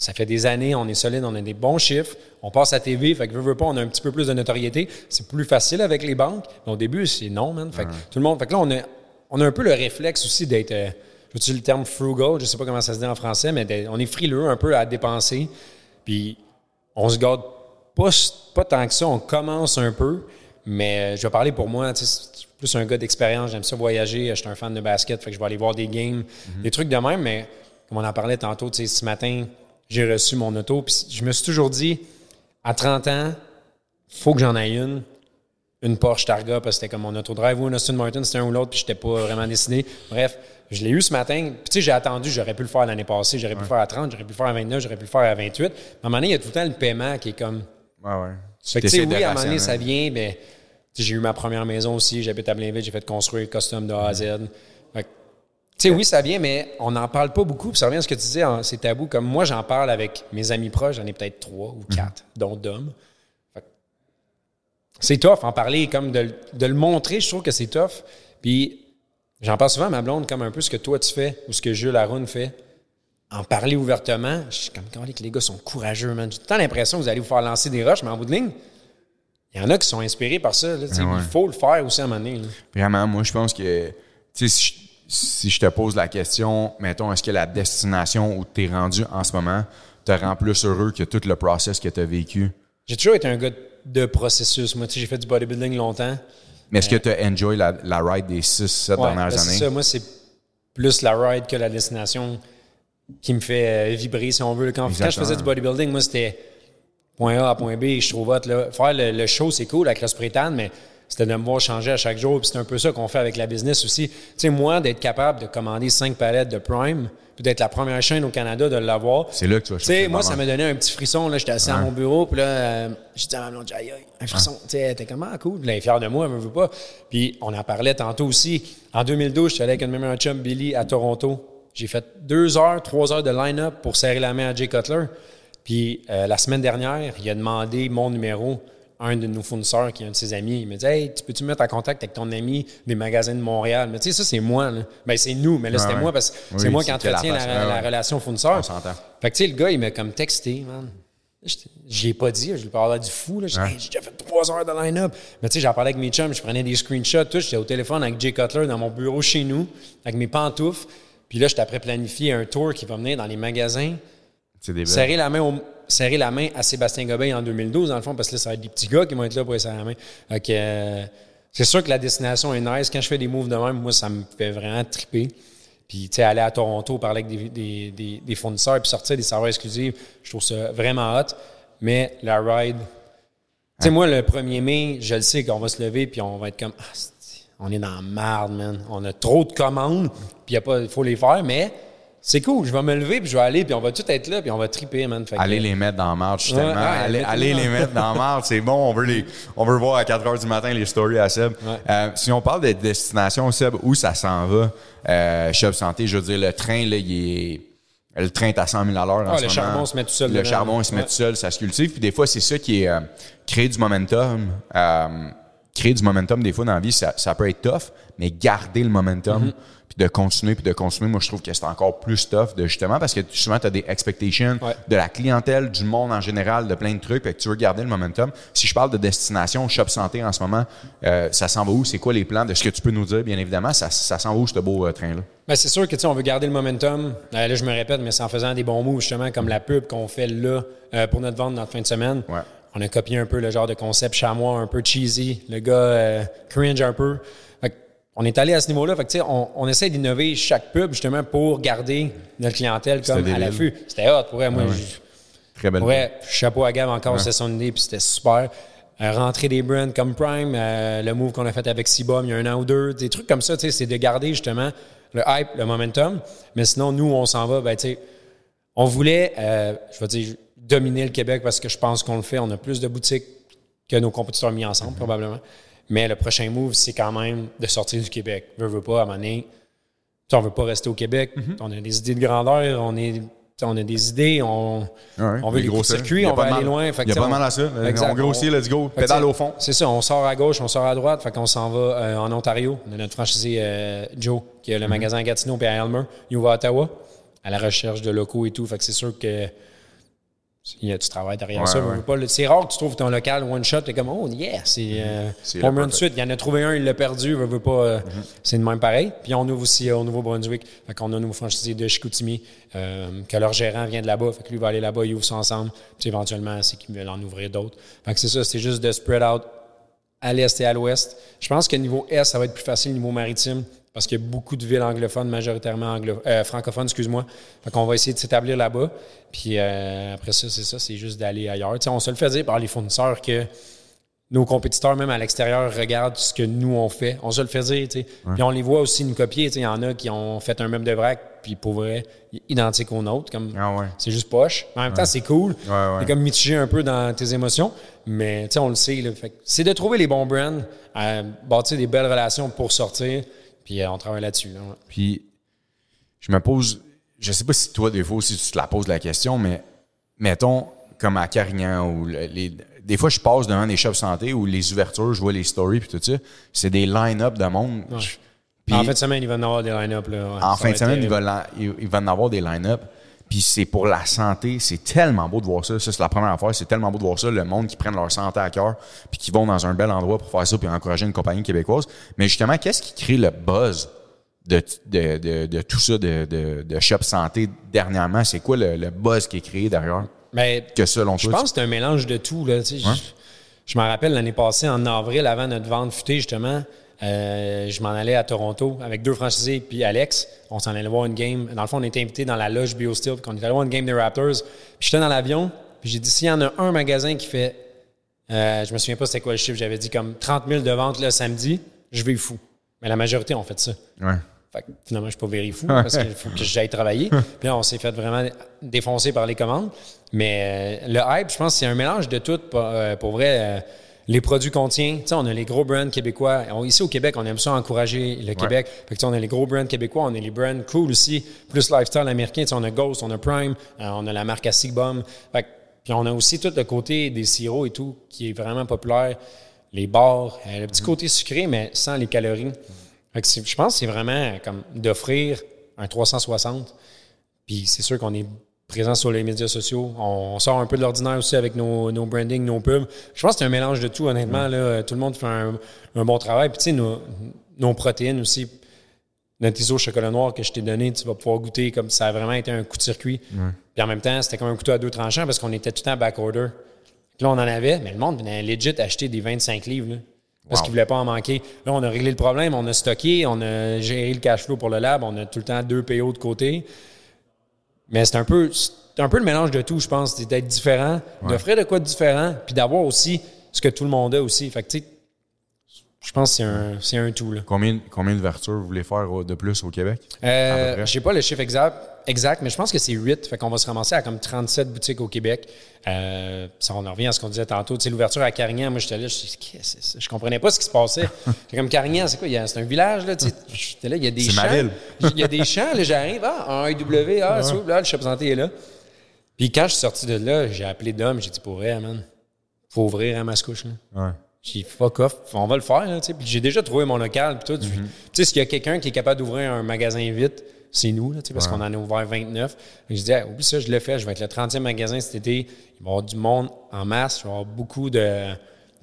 Ça fait des années, on est solide, on a des bons chiffres, on passe à TV, fait que veux pas, on a un petit peu plus de notoriété. C'est plus facile avec les banques, mais au début, c'est non, man. Fait que tout le monde, fait que là, on a, on a un peu le réflexe aussi d'être, euh, je le terme frugal, je sais pas comment ça se dit en français, mais on est frileux un peu à dépenser, puis on se garde pas, pas tant que ça, on commence un peu, mais euh, je vais parler pour moi, tu sais, plus un gars d'expérience, j'aime ça voyager, je suis un fan de basket, fait que je vais aller voir des games, mm-hmm. des trucs de même, mais comme on en parlait tantôt, tu sais, ce matin, j'ai reçu mon auto. Puis je me suis toujours dit, à 30 ans, faut que j'en aille une. Une Porsche Targa, parce que c'était comme mon auto drive ou une Austin Martin, c'était un ou l'autre, puis j'étais pas vraiment décidé. Bref, je l'ai eu ce matin. Puis tu sais, j'ai attendu, j'aurais pu le faire l'année passée, j'aurais pu le faire à 30, j'aurais pu le faire à 29, j'aurais pu le faire à 28. Mais à un moment donné, il y a tout le temps le paiement qui est comme. Ouais, ouais. Fait que tu sais, oui, à un moment donné, ça vient, mais j'ai eu ma première maison aussi, j'habite à Blainville, j'ai fait construire custom de A à Z. Tu sais, oui, ça vient, mais on n'en parle pas beaucoup. Puis ça revient à ce que tu disais, c'est tabou. Comme moi, j'en parle avec mes amis proches, j'en ai peut-être trois ou quatre, mhm. dont Dom. C'est tough, en parler, comme de, le montrer, je trouve que c'est tough. Puis j'en parle souvent à ma blonde, comme un peu ce que toi tu fais ou ce que Jules Aroun fait. En parler ouvertement, je suis comme, quand les gars sont courageux, man. J'ai tant l'impression que vous allez vous faire lancer des roches, mais en bout de ligne, il y en a qui sont inspirés par ça. il faut le faire aussi à un moment donné. Vraiment, moi, je pense que, tu sais, si je te pose la question, mettons, est-ce que la destination où tu es rendu en ce moment te rend plus heureux que tout le process que tu as vécu? J'ai toujours été un gars de processus. Moi, j'ai fait du bodybuilding longtemps. Mais est-ce que tu as enjoy la, la ride des 6-7 Ouais, dernières ben, années? ça. Moi, c'est plus la ride que la destination qui me fait euh, vibrer, si on veut. Quand, quand je faisais du bodybuilding, moi, c'était point A à point B, je trouve hot, là. Faire le, le show, c'est cool avec spray tan, mais c'était de me voir changer à chaque jour. Puis c'est un peu ça qu'on fait avec la business aussi. Tu sais, moi, d'être capable de commander cinq palettes de Prime, puis d'être la première chaîne au Canada de l'avoir. C'est là que tu vas Tu sais, moi, ça m'a donné un petit frisson. Là, j'étais assis à mon bureau, puis là, euh, j'ai dit à ma blonde, aïe, un frisson. Tu sais, elle était comment, cool. Puis là, elle est fière de moi, elle me veut pas. Puis on en parlait tantôt aussi. En 2012, j'étais allé avec un meilleurs chums, Billy, à Toronto. J'ai fait deux heures, trois heures de line-up pour serrer la main à Jay Cutler. Puis euh, la semaine dernière, il a demandé mon numéro un de nos fournisseurs qui est un de ses amis. Il me dit Hey, tu peux-tu me mettre en contact avec ton ami des magasins de Montréal? Mais tu sais, ça, c'est moi. Là. Ben, c'est nous, mais là, c'était moi parce que Oui, c'est moi qui la entretiens la, relation fournisseur. On s'entend. Fait que, tu sais, le gars, il m'a comme texté, man. J'y ai pas dit, je lui parlais du fou. là. J'ai dit, Hey, j'ai déjà fait trois heures de line-up. Mais tu sais, j'en parlais avec mes chums, je prenais des screenshots, tout. J'étais au téléphone avec Jay Cutler dans mon bureau chez nous, avec mes pantoufles. Puis là, j'étais après planifier un tour qui va venir dans les magasins. Des. Serrer la main au- serrer la main à Sébastien Gobeil en 2012, dans le fond, parce que là, ça va être des petits gars qui vont être là pour serrer la main. Que, euh, c'est sûr que la destination est nice. Quand je fais des moves de même, moi, ça me fait vraiment triper. Puis, tu sais, aller à Toronto, parler avec des, des, des, des fournisseurs, puis sortir des serveurs exclusifs, je trouve ça vraiment hot. Mais la ride, tu sais, moi, le 1er mai, je le sais qu'on va se lever, puis on va être comme, ah, on est dans la merde, man. On a trop de commandes, puis il faut les faire, mais c'est cool. Je vais me lever, puis je vais aller, puis on va tout être là, puis on va triper, man. Fait que- Allez les mettre dans marge, justement. Ouais, ouais, allez allez les mettre dans marge, c'est bon. On veut, les, on veut voir à 4 h du matin les stories à Seb. Ouais. Euh, si on parle de destination, Seb, où ça s'en va, euh, Chef Santé, je veux dire, le train, là, il est. Le train est à 100 000 à l'heure Ah, le moment. charbon se met tout seul Le dedans. charbon, il se met tout seul, ça se cultive. Puis des fois, c'est ça qui est euh, créer du momentum. Euh, créer du momentum, des fois, dans la vie, ça, ça peut être tough, mais garder le momentum, Mm-hmm. Puis de continuer, puis de continuer, moi, je trouve que c'est encore plus tough, de justement, parce que souvent, tu as des expectations Ouais. de la clientèle, du monde en général, de plein de trucs, fait que tu veux garder le momentum. Si je parle de destination, Shop Santé en ce moment, euh, ça s'en va où? C'est quoi les plans? De ce que tu peux nous dire, bien évidemment, ça, ça s'en va où, ce beau euh, train-là? Ben, c'est sûr que tu sais, on veut garder le momentum. Euh, là, je me répète, mais c'est en faisant des bons moves, justement, comme la pub qu'on fait là euh, pour notre vente la fin de semaine. Ouais. On a copié un peu le genre de concept chamois, un peu cheesy, le gars euh, cringe un peu. On est allé à ce niveau-là. Fait que, on, on essaie d'innover chaque pub, justement, pour garder notre clientèle comme à l'affût. C'était hot, pour vrai. Moi, je- Très belle. Ouais, chapeau à Gab encore, c'était son idée, puis c'était super. Euh, rentrer des brands comme Prime, euh, le move qu'on a fait avec Sibum il y a un an ou deux, des trucs comme ça, c'est de garder justement le hype, le momentum. Mais sinon, nous, on s'en va, ben, tu sais, on voulait, euh, je vais dire, dominer le Québec parce que je pense qu'on le fait. On a plus de boutiques que nos compétiteurs mis ensemble, probablement. Mais le prochain move, c'est quand même de sortir du Québec. Veux, veux pas, à un moment donné, on veut pas rester au Québec. On a des idées de grandeur, on est. a des idées, on, Ouais, on veut les gros circuits, on va aller mal. loin. Fait Il y a pas de mal à ça. Exact. On grossit, let's go. Pédale au fond. C'est ça, on sort à gauche, on sort à droite. Fait qu'on s'en va euh, en Ontario. On a notre franchisé euh, Joe, qui a Mhm. le magasin à Gatineau puis à Elmer. Il va à Ottawa, à la recherche de locaux et tout. Fait que c'est sûr que il y a du travail derrière Ouais, ça. ouais. C'est rare que tu trouves ton local one shot. T'es comme, oh yeah, c'est le run de suite. Il y en a trouvé un, il l'a perdu. Veut, veut pas, euh, Mhm. C'est de même pareil. Puis on ouvre aussi euh, au Nouveau-Brunswick. Fait qu'on a un nouveau franchisé de Chicoutimi, que leur gérant vient de là-bas. Fait que lui va aller là-bas, ils ouvrent ça ensemble. Puis éventuellement, c'est qu'ils veulent en ouvrir d'autres. Fait que c'est ça, c'est juste de spread out à l'est et à l'ouest. Je pense que niveau est, ça va être plus facile niveau maritime parce qu'il y a beaucoup de villes anglophones, majoritairement anglo euh, francophones, excuse-moi. Fait qu'on va essayer de s'établir là-bas. Puis euh, après ça, c'est ça, c'est juste d'aller ailleurs. Tu sais, on se le fait dire par les fournisseurs que nos compétiteurs, même à l'extérieur, regardent ce que nous, on fait. On se le fait dire, tu sais. Puis on les voit aussi nous copier. Tu sais, Il y en a qui ont fait un meuble de vrac, puis pour vrai, identique au nôtre. Comme, Ah ouais. C'est juste poche. En même temps, c'est cool. C'est comme mitigé un peu dans tes émotions. Mais tu sais, on le sait. là. Fait que C'est de trouver les bons brands, euh, bâtir des belles relations pour sortir. Puis euh, on travaille là-dessus. là, ouais. Puis, je me pose, je sais pas si toi, des fois aussi, tu te la poses la question, mais mettons, comme à Carignan, ou le- les, des fois, je passe devant des shops santé où les ouvertures, je vois les stories, puis tout ça, c'est des line-up de monde. Puis- en fin de semaine, il va y en avoir des line-up. ouais. en fin de semaine, il va, il va en avoir des line-up. Puis c'est pour la santé. C'est tellement beau de voir ça. Ça, c'est la première affaire. C'est tellement beau de voir ça. Le monde qui prennent leur santé à cœur puis qui vont dans un bel endroit pour faire ça puis encourager une compagnie québécoise. Mais justement, qu'est-ce qui crée le buzz de, de, de, de tout ça, de, de, Shop Santé dernièrement? C'est quoi le, le buzz qui est créé derrière? Mais Que selon je toi, pense que c'est un mélange de tout. Là, tu sais. Je, je m'en rappelle l'année passée, en avril, avant notre vente futée, justement, euh, je m'en allais à Toronto avec deux franchisés puis Alex. On s'en allait voir une game. Dans le fond, on était invité dans la loge BioSteel. puis On était allé voir une game des Raptors. Puis j'étais dans l'avion. Puis j'ai dit, s'il y en a un magasin qui fait, euh, je me souviens pas c'était quoi le chiffre, j'avais dit comme 30 000 de ventes le samedi, je vais fou. Mais la majorité ont fait ça. Ouais. Fait que finalement, je suis pas very fou parce qu'il faut que j'aille travailler. Puis là, on s'est fait vraiment défoncer par les commandes. Mais euh, le hype, je pense, c'est un mélange de tout. Pour, pour vrai, les produits qu'on tient, tu sais, on a les gros brands québécois. On- ici au Québec, on aime ça encourager le Québec. Fait que, tu sais, on a les gros brands québécois, on a les brands cool aussi, plus lifestyle américain. Tu sais, on a Ghost, on a Prime, euh, on a la marque à Sigbum. Fait que- puis on a aussi tout le côté des sirops et tout qui est vraiment populaire. Les bars, euh, le petit côté sucré, mais sans les calories. Fait que c'est- je pense que c'est vraiment comme d'offrir un 360. Puis c'est sûr qu'on est présent sur les médias sociaux. On sort un peu de l'ordinaire aussi avec nos, nos branding, nos pubs. Je pense que c'est un mélange de tout, honnêtement. Là, tout le monde fait un, un bon travail. Puis tu sais, nos, nos protéines aussi. Notre ISO chocolat noir que je t'ai donné, tu vas pouvoir goûter comme ça a vraiment été un coup de circuit. Puis en même temps, c'était comme un couteau à deux tranchants parce qu'on était tout le temps back order. Là, on en avait, mais le monde venait legit acheter des 25 livres. là, parce Wow. qu'ils ne voulaient pas en manquer. Là, on a réglé le problème, on a stocké, on a géré le cash flow pour le lab, on a tout le temps deux PO de côté. Mais c'est un peu, c'est un peu le mélange de tout, je pense. C'est d'être différent, d'offrir de quoi de différent, puis d'avoir aussi ce que tout le monde a aussi. Fait que, tu sais, je pense que c'est un, un tout, là. Combien, combien d'ouvertures vous voulez faire de plus au Québec? Euh, je sais pas le chiffre exact, exact, mais je pense que c'est 8. Fait qu'on va se ramasser à comme 37 boutiques au Québec. Euh, ça, on en revient à ce qu'on disait tantôt. Tu sais, l'ouverture à Carignan, moi, j'étais là, je, dis, Qu'est-ce que c'est ça? je comprenais pas ce qui se passait. J'étais comme Carignan, c'est quoi? C'est un village, là, tu sais. J'étais là, il y a des C'est champs. ma ville. Il y a des champs, là, j'arrive, ah, un IW, ah, où? là, le chef santé est là. Puis quand je suis sorti de là, j'ai appelé Dom, j'ai dit, pour vrai, man, faut ouvrir à Mascouche, là. Ouais. J'ai dit, fuck off, on va le faire. Là, tu sais. puis j'ai déjà trouvé mon local. Puis tout. Tu sais, s'il y a quelqu'un qui est capable d'ouvrir un magasin vite, c'est nous, là, parce qu'on en a ouvert 29. Fait que Je dis, ah, oublie ça, je le fais. Je vais être le 30e magasin cet été. Il va y avoir du monde en masse. Il va y avoir beaucoup de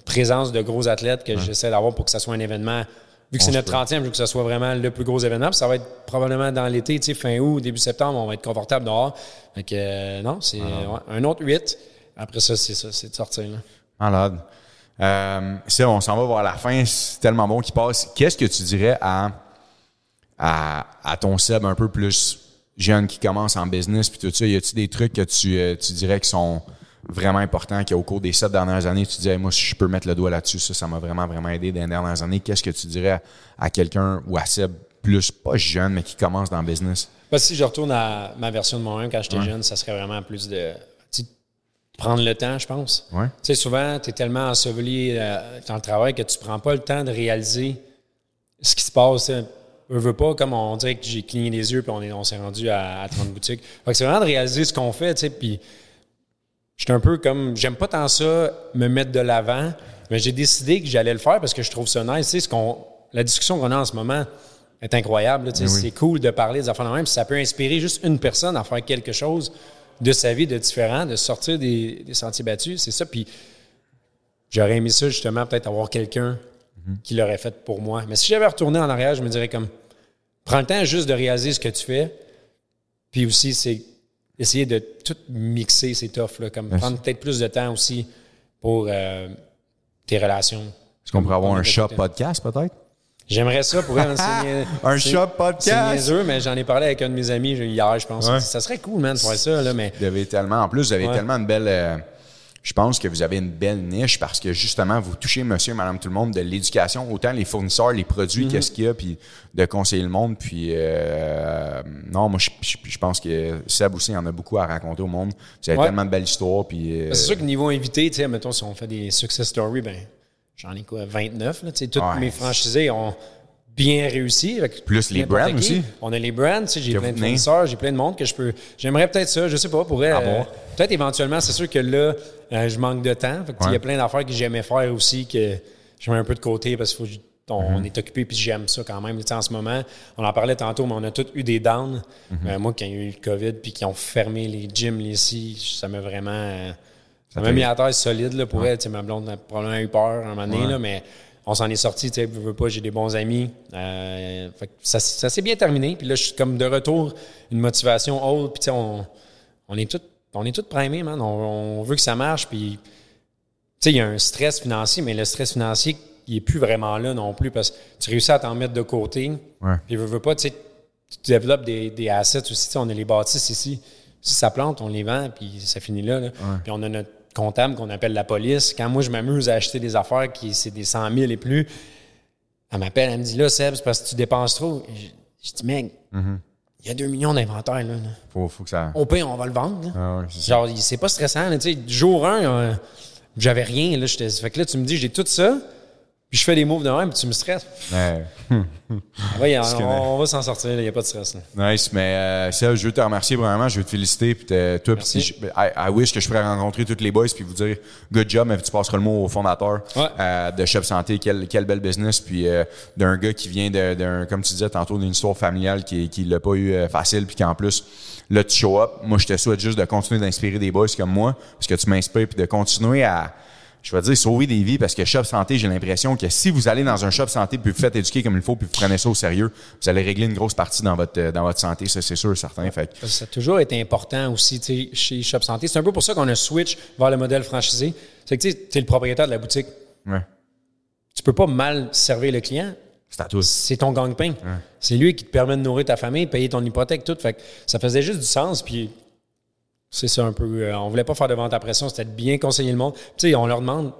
présence de gros athlètes que j'essaie d'avoir pour que ça soit un événement. Vu que c'est notre 30e, je veux que ça soit vraiment le plus gros événement. Puis ça va être probablement dans l'été, fin août, début septembre, on va être confortable dehors. Fait que, euh, non, c'est ouais, un autre 8. Après ça, c'est ça, c'est de sortir. Là. Malade. Euh, ça, on s'en va voir la fin. C'est tellement bon qu'il passe. Qu'est-ce que tu dirais à, à, à ton Seb un peu plus jeune qui commence en business puis tout ça? Y a-tu des trucs que tu, euh, tu dirais qui sont vraiment importants, qu'au cours des sept dernières années, tu disais, moi, si je peux mettre le doigt là-dessus, ça, ça m'a vraiment, vraiment aidé dans les dernières années. Qu'est-ce que tu dirais à, à quelqu'un ou à Seb plus, pas jeune, mais qui commence dans le business? Que si je retourne à ma version de moi-même quand j'étais jeune, ça serait vraiment plus de prendre le temps, je pense. Ouais. Tu sais, souvent, tu es tellement enseveli euh, dans le travail que tu prends pas le temps de réaliser ce qui se passe. Veux pas, comme on dirait que j'ai cligné les yeux puis on est- on s'est rendu à, à 30 boutiques. Fait que c'est vraiment de réaliser ce qu'on fait, tu sais, puis j'étais un peu comme, j'aime pas tant ça, me mettre de l'avant, mais j'ai décidé que j'allais le faire parce que je trouve ça nice. Tu sais, ce qu'on, la discussion qu'on a en ce moment est incroyable. tu sais, oui. C'est cool de parler des affaires de même. puis Ça peut inspirer juste une personne à faire quelque chose de sa vie de différent, de sortir des, des sentiers battus. C'est ça. Puis j'aurais aimé ça, justement, peut-être avoir quelqu'un qui l'aurait fait pour moi. Mais si j'avais retourné en arrière, je me dirais comme, prends le temps juste de réaliser ce que tu fais. Puis aussi, c'est essayer de tout mixer ces offres-là, comme prendre peut-être plus de temps aussi pour euh, tes relations. Est-ce qu'on pourrait avoir un shop podcast, peut-être? J'aimerais ça pour nia- Un shop podcast? C'est mais j'en ai parlé avec un de mes amis hier, je pense. Ouais. Ça serait cool, man, de faire ça, là, mais Vous avez tellement, en plus, vous avez Ouais. tellement une belle. euh, je pense que vous avez une belle niche parce que justement, vous touchez monsieur et madame tout le monde de l'éducation, autant les fournisseurs, les produits, Mm-hmm. qu'est-ce qu'il y a, puis de conseiller le monde. Puis, euh, non, moi, je, je- je pense que Seb aussi en a beaucoup à raconter au monde. Vous avez Ouais. tellement de belles histoires. Puis, euh, c'est sûr que niveau invité, tu sais, mettons, si on fait des success stories, ben, j'en ai quoi, 29, là, tu sais, toutes Ouais. mes franchisés ont bien réussi. avec Plus les brands qui. aussi. On a les brands, tu sais, j'ai plein de fournisseurs, j'ai plein de monde que je peux. J'aimerais peut-être ça, je sais pas, pourrait. Ah euh, peut-être éventuellement, c'est sûr que là, euh, je manque de temps. Fait Il y Ouais. a plein d'affaires que j'aimais faire aussi que je mets un peu de côté parce qu'il faut on, Mm-hmm. est occupé puis j'aime ça quand même. Tu sais, en ce moment, on en parlait tantôt, mais on a tous eu des downs. Mm-hmm. Euh, moi, quand il y a eu le COVID puis qu'ils ont fermé les gyms les ici, ça m'a vraiment. ça m'a mis à terre solide là, pour elle. Tu sais, Ma blonde a probablement eu peur à un moment donné, Ouais. là, mais on s'en est sorti, tu sais, veux, veux pas, j'ai des bons amis. Euh, fait que ça, ça s'est bien terminé. Puis là, je suis comme de retour, une motivation haute. Puis tu sais, on, on est tous on est tous primés, man. On, on veut que ça marche. Puis, tu sais, il y a un stress financier, mais le stress financier, il est plus vraiment là non plus parce que tu réussis à t'en mettre de côté. Ouais. Puis, veux, veux pas, tu sais, tu développes des, des assets aussi. Tu sais, on a les bâtisses ici. Si ça plante, on les vend, puis ça finit là. là. Puis on a notre comptable qu'on appelle la police. Quand moi, je m'amuse à acheter des affaires qui c'est des 100 000 et plus, elle m'appelle, elle me dit là, Seb, c'est parce que tu dépenses trop. Je, je dis, mec, il y a 2 millions d'inventaires. Là, là. Faut, faut que ça. Au pire, on va le vendre. Ah. Genre, c'est pas stressant. là, tu sais, jour 1, j'avais rien. Là, fait que là, tu me dis, j'ai tout ça, puis je fais des moves de même, puis tu me stresses. Ouais. Ah ouais, on, on va s'en sortir, il n'y a pas de stress. là. Nice, mais euh, Seb, je veux te remercier vraiment, je veux te féliciter, puis toi, puis je- I, I wish que je pourrais rencontrer tous les boys puis vous dire good job, mais tu passeras le mot au fondateur Ouais. euh, de Shop Santé, quel, quel bel business, puis euh, d'un gars qui vient de- d'un, comme tu disais tantôt, d'une histoire familiale qui, qui l'a pas eu euh, facile, puis qu'en plus, là, tu show up. Moi, je te souhaite juste de continuer d'inspirer des boys comme moi, parce que tu m'inspires, puis de continuer à je vais dire sauver des vies parce que shop santé, j'ai l'impression que si vous allez dans un shop santé puis vous faites éduquer comme il faut puis vous prenez ça au sérieux, vous allez régler une grosse partie dans votre euh, dans votre santé, ça c'est sûr certain. Fait Ça a toujours été important aussi chez Shop Santé. C'est un peu pour ça qu'on a switch vers le modèle franchisé. C'est que tu es le propriétaire de la boutique. ouais, Tu peux pas mal servir le client. c'est à tous. C'est ton gang-pain. C'est lui qui te permet de nourrir ta famille, payer ton hypothèque, tout. Fait que ça faisait juste du sens. Puis c'est ça un peu. euh, on voulait pas faire de vente à pression, c'était de bien conseiller le monde. Tu sais, on leur demande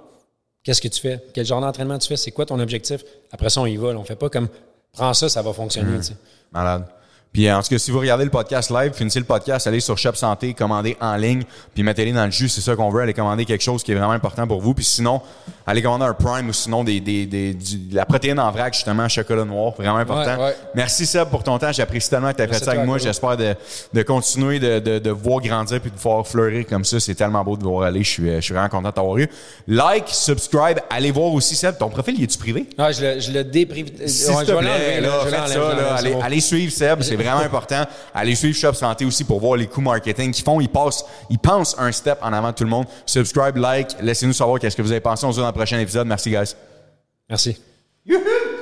qu'est-ce que tu fais, quel genre d'entraînement tu fais, c'est quoi ton objectif? Après ça, on y va. là. On fait pas comme prends ça, ça va fonctionner. sais. Malade. Puis en tout cas, si vous regardez le podcast live, finissez le podcast, allez sur Shop Santé, commandez en ligne, puis mettez-les dans le jus, c'est ça qu'on veut, allez commander quelque chose qui est vraiment important pour vous. Puis sinon, allez commander un Prime ou sinon des, des, des- du- de la protéine en vrac, justement, chocolat noir, vraiment important. Ouais, ouais. Merci Seb pour ton temps, j'apprécie tellement que tu as fait ça avec moi. J'espère de, de continuer de, de, de voir grandir puis de voir fleurir comme ça. C'est tellement beau de voir aller. Je suis, je suis vraiment content de t'avoir eu. Like, subscribe, allez voir aussi Seb. Ton profil, il est-tu privé? Ah, je le, je le déprive. S'il te plaît, là, faites ça, là, allez, allez suivre Seb, c'est vraiment important. Allez suivre Shop Santé aussi pour voir les coups marketing qu'ils font. Ils passent, ils pensent un step en avant de tout le monde. Subscribe, like, laissez-nous savoir qu'est-ce que vous avez pensé. On se voit dans le prochain épisode. Merci, guys. Merci. Youhou!